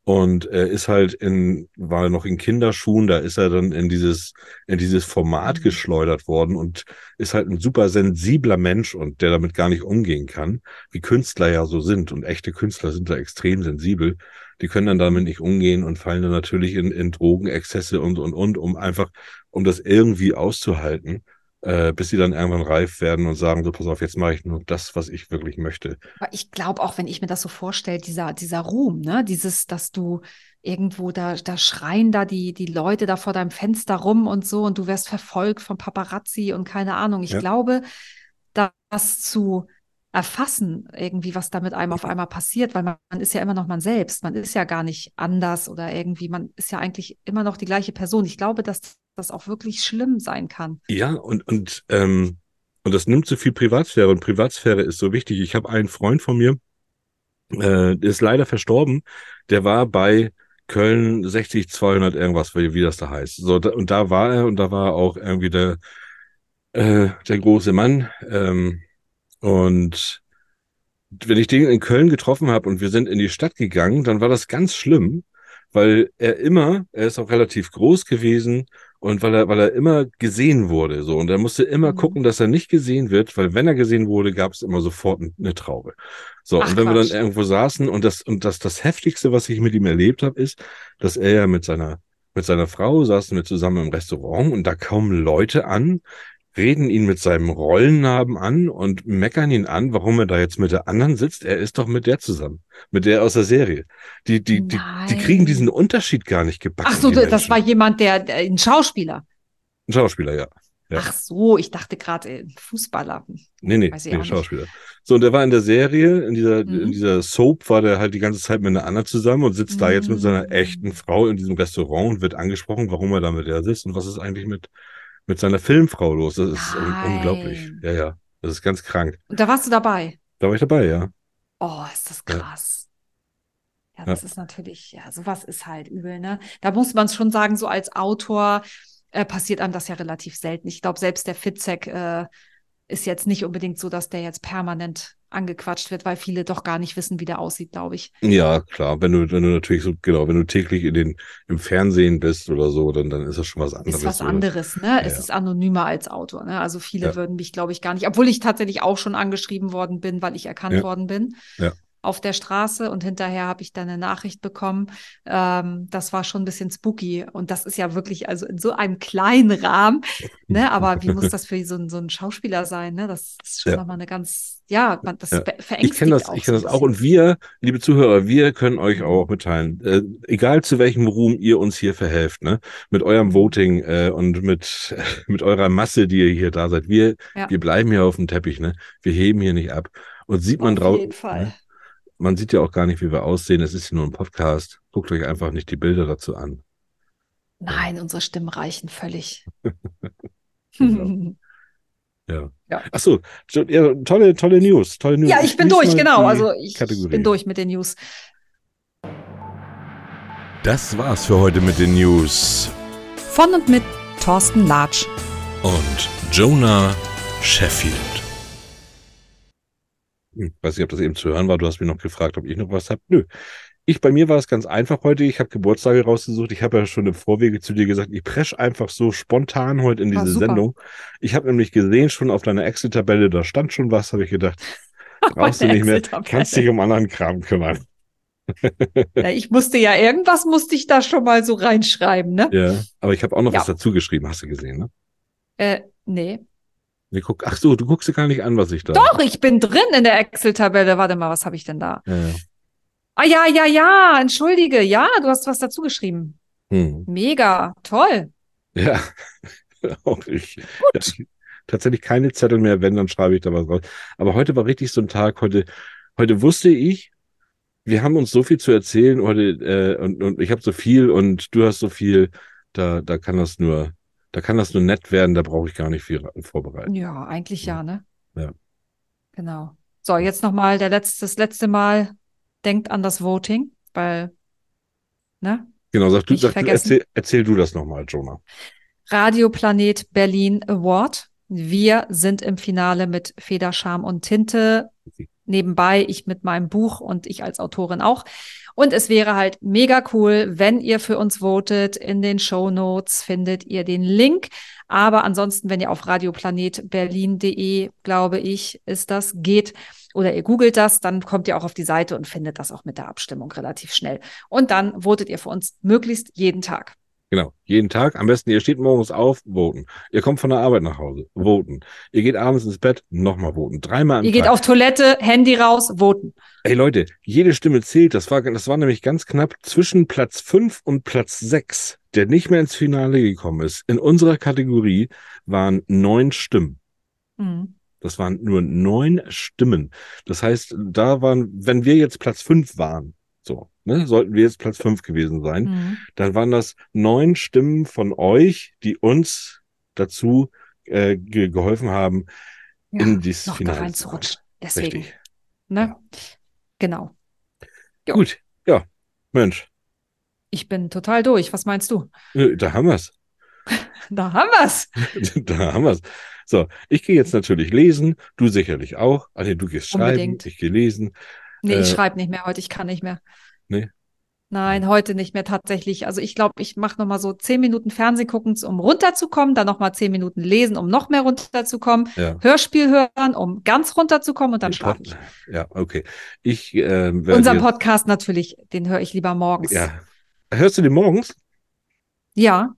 und er ist halt in, war noch in Kinderschuhen, da ist er dann in dieses, in dieses Format Mhm. geschleudert worden und ist halt ein super sensibler Mensch und der damit gar nicht umgehen kann, wie Künstler ja so sind und echte Künstler sind da extrem sensibel. Die können dann damit nicht umgehen und fallen dann natürlich in, in Drogenexzesse und, und, und, um einfach, um das irgendwie auszuhalten, äh, bis sie dann irgendwann reif werden und sagen, so, pass auf, jetzt mache ich nur das, was ich wirklich möchte. Aber ich glaube auch, wenn ich mir das so vorstelle, dieser, dieser Ruhm, ne, dieses, dass du irgendwo da, da schreien da die, die Leute da vor deinem Fenster rum und so und du wirst verfolgt von Paparazzi und keine Ahnung. Ich Ja. glaube, das zu erfassen, irgendwie, was da mit einem auf einmal passiert, weil man, man ist ja immer noch man selbst. Man ist ja gar nicht anders oder irgendwie, man ist ja eigentlich immer noch die gleiche Person. Ich glaube, dass das auch wirklich schlimm sein kann. Ja, und, und, ähm, und das nimmt so viel Privatsphäre und Privatsphäre ist so wichtig. Ich habe einen Freund von mir, äh, der ist leider verstorben, der war bei Köln 60, 200 irgendwas, wie, wie das da heißt. So, da, und da war er und da war auch irgendwie der, äh, der große Mann. Ähm, und wenn ich den in Köln getroffen habe und wir sind in die Stadt gegangen, dann war das ganz schlimm, weil er immer, er ist auch relativ groß gewesen und weil er, weil er immer gesehen wurde, so. Und er musste immer Mhm. gucken, dass er nicht gesehen wird, weil wenn er gesehen wurde, gab es immer sofort eine Traube. So, Ach, und wenn wir dann Quatsch. irgendwo saßen und das, und das, das heftigste, was ich mit ihm erlebt habe, ist, dass er ja mit seiner, mit seiner Frau saßen wir zusammen im Restaurant und da kommen Leute an, reden ihn mit seinem Rollennamen an und meckern ihn an, warum er da jetzt mit der anderen sitzt. Er ist doch mit der zusammen, mit der aus der Serie. Die, die, die, die kriegen diesen Unterschied gar nicht gebacken. Ach so, das Menschen. war jemand, der, der ein Schauspieler. ein Schauspieler, ja. Ja. Ach so, ich dachte gerade äh, Fußballer. Nee, nee, Weiß ich nee nicht. Schauspieler. So, und der war in der Serie, in dieser, Mhm. in dieser Soap, war der halt die ganze Zeit mit einer Anna zusammen und sitzt da jetzt mit seiner Mhm. echten Frau in diesem Restaurant und wird angesprochen, warum er da mit der sitzt und was ist eigentlich mit, mit seiner Filmfrau los. Das ist Nein. unglaublich. Ja, ja. Das ist ganz krank. Und da warst du dabei. Da war ich dabei, ja. Oh, ist das Ja. krass. Ja, das ist natürlich, ja, sowas ist halt übel, ne? Da muss man schon sagen, so als Autor äh, passiert einem das ja relativ selten. Ich glaube, selbst der Fitzek äh, ist jetzt nicht unbedingt so, dass der jetzt permanent angequatscht wird, weil viele doch gar nicht wissen, wie der aussieht, glaube ich. Ja, klar. Wenn du, wenn du natürlich so, genau, wenn du täglich in den, im Fernsehen bist oder so, dann, dann ist das schon was anderes. Ist was oder? anderes, ne? es ja. ist anonymer als Autor, ne? Also viele Ja. würden mich, glaube ich, gar nicht, obwohl ich tatsächlich auch schon angeschrieben worden bin, weil ich erkannt Ja. worden bin. Ja. Auf der Straße und hinterher habe ich dann eine Nachricht bekommen. Ähm, das war schon ein bisschen spooky. Und das ist ja wirklich, also in so einem kleinen Rahmen, ne? Aber wie muss das für so ein, so ein Schauspieler sein, ne? Das ist schon Ja. nochmal eine ganz, ja, man, das Ja. be- Ich verängstigt kenne das, auch ich kenne das auch. Und wir, liebe Zuhörer, wir können euch Mhm. auch mitteilen, äh, egal zu welchem Ruhm ihr uns hier verhelft, ne, mit eurem Mhm. Voting äh, und mit mit eurer Masse, die ihr hier da seid, wir Ja. wir bleiben hier auf dem Teppich, ne, wir heben hier nicht ab. Und sieht man Auf draußen, jeden Fall. Man sieht ja auch gar nicht, wie wir aussehen. Es ist hier nur ein Podcast. Guckt euch einfach nicht die Bilder dazu an. Nein, unsere Stimmen reichen völlig. Genau. Ja. Ja. Ach so, ja, tolle, tolle News, tolle News. Ja, ich bin durch, genau. Also ich Kategorie. bin durch mit den News. Das war's für heute mit den News. Von und mit Thorsten Latsch. Und Jonah Sheffield. Weiß nicht, ob das eben zu hören war. Du hast mich noch gefragt, ob ich noch was habe. Nö. Ich, bei mir war es ganz einfach heute. Ich habe Geburtstage rausgesucht. Ich habe ja schon im Vorwege zu dir gesagt, ich presch einfach so spontan heute in Ah, diese super. Sendung. Ich habe nämlich gesehen, schon auf deiner Excel-Tabelle, da stand schon was, habe ich gedacht, brauchst du nicht mehr, kannst dich um anderen Kram kümmern. Ja, ich musste ja irgendwas musste ich da schon mal so reinschreiben, ne? Ja, aber ich habe auch noch Ja. was dazu geschrieben, hast du gesehen, ne? Äh, nee. Nee, guck, ach so, du guckst dir gar nicht an, was ich da. Doch, ich bin drin in der Excel-Tabelle. Warte mal, was habe ich denn da? Ja, ja. Ah ja, ja, ja, entschuldige. Ja, du hast was dazu geschrieben. Hm. Mega, toll. Ja, auch ich. Ja, tatsächlich keine Zettel mehr, wenn, dann schreibe ich da was raus. Aber heute war richtig so ein Tag. Heute, heute wusste ich, wir haben uns so viel zu erzählen heute äh, und, und ich habe so viel und du hast so viel. Da, da kann das nur, da kann das nur nett werden. Da brauche ich gar nicht viel vorbereiten. Ja, eigentlich ja, ne? Ja. Genau. So, jetzt nochmal der letzte, das letzte Mal. Denkt an das Voting, weil, ne? Genau, sag du, sag du erzähl, erzähl du das nochmal, Jonah. Radioplanet Berlin Award. Wir sind im Finale mit Feder, Scham und Tinte. Nebenbei ich mit meinem Buch und ich als Autorin auch. Und es wäre halt mega cool, wenn ihr für uns votet. In den Show Notes findet ihr den Link. Aber ansonsten, wenn ihr auf radioplanetberlin.de, glaube ich, ist das, geht oder ihr googelt das, dann kommt ihr auch auf die Seite und findet das auch mit der Abstimmung relativ schnell. Und dann votet ihr für uns möglichst jeden Tag. Genau, jeden Tag. Am besten, ihr steht morgens auf, voten. Ihr kommt von der Arbeit nach Hause, voten. Ihr geht abends ins Bett, nochmal voten. Dreimal am Ihr Tag. geht auf Toilette, Handy raus, voten. Ey Leute, jede Stimme zählt. Das war, das war nämlich ganz knapp zwischen Platz 5 und Platz 6, der nicht mehr ins Finale gekommen ist. In unserer Kategorie waren neun Stimmen. Mhm. Das waren nur neun Stimmen. Das heißt, da waren, wenn wir jetzt Platz 5 waren, so, ne, sollten wir jetzt Platz 5 gewesen sein, Mhm. dann waren das neun Stimmen von euch, die uns dazu äh, ge geholfen haben, Ja, in dieses noch da Finale zu reinzurutschen. Deswegen. Richtig. Ne? Genau. Ja. Gut, ja, Mensch, Ich bin total durch. Was meinst du? da haben wir's. Da haben wir's. da haben wir's. So, ich gehe jetzt natürlich lesen, du sicherlich auch. Also du gehst schreiben, Unbedingt. ich gehe lesen. Nee, ich Äh, schreibe nicht mehr heute. Ich kann nicht mehr. Nee? Nein, heute nicht mehr tatsächlich. Also ich glaube, ich mache noch mal so zehn Minuten Fernsehen gucken, um runterzukommen, dann noch mal zehn Minuten lesen, um noch mehr runterzukommen, Ja. Hörspiel hören, um ganz runterzukommen und dann Den schlafe Pod- ich. Ja, okay. Ich äh, jetzt- Podcast natürlich, den höre ich lieber morgens. Ja. Hörst du den morgens? Ja,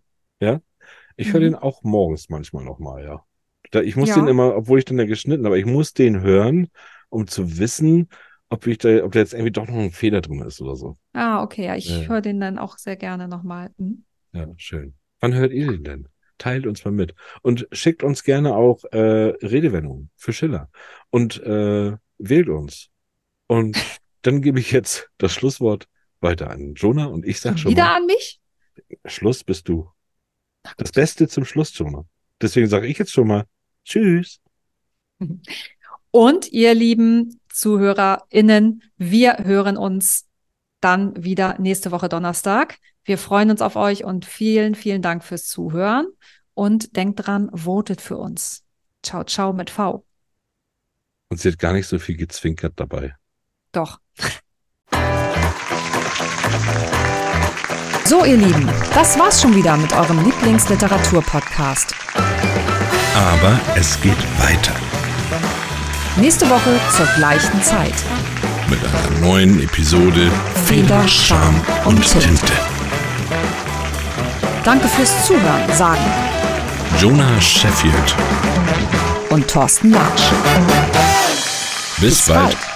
Ich höre Mhm. den auch morgens manchmal nochmal, ja. Ich muss Ja. den immer, obwohl ich den ja geschnitten habe, ich muss den hören, um zu wissen, ob ich da, ob da jetzt irgendwie doch noch ein Fehler drin ist oder so. Ah, okay, ja, ich Ja. höre den dann auch sehr gerne nochmal. Hm? Ja, schön. Wann hört ihr den denn? Teilt uns mal mit. Und schickt uns gerne auch äh, Redewendungen für Schiller. Und äh, wählt uns. Und dann gebe ich jetzt das Schlusswort weiter an Jonah und ich sag Schon schon wieder mal, an mich? Schluss bist du. Das Beste zum Schluss, Jonah. Deswegen sage ich jetzt schon mal Tschüss. Und ihr lieben ZuhörerInnen, wir hören uns dann wieder nächste Woche Donnerstag. Wir freuen uns auf euch und vielen, vielen Dank fürs Zuhören. Und denkt dran, votet für uns. Ciao, ciao mit V. Und sie hat gar nicht so viel gezwinkert dabei. Doch. So, ihr Lieben, das war's schon wieder mit eurem Lieblingsliteratur-Podcast. Aber es geht weiter Nächste Woche zur gleichen Zeit. mit einer neuen Episode Feder, Scham und Tinte. Danke fürs Zuhören, sagen Jonah Sheffield. und Thorsten Latsch. Bis, Bis bald. bald.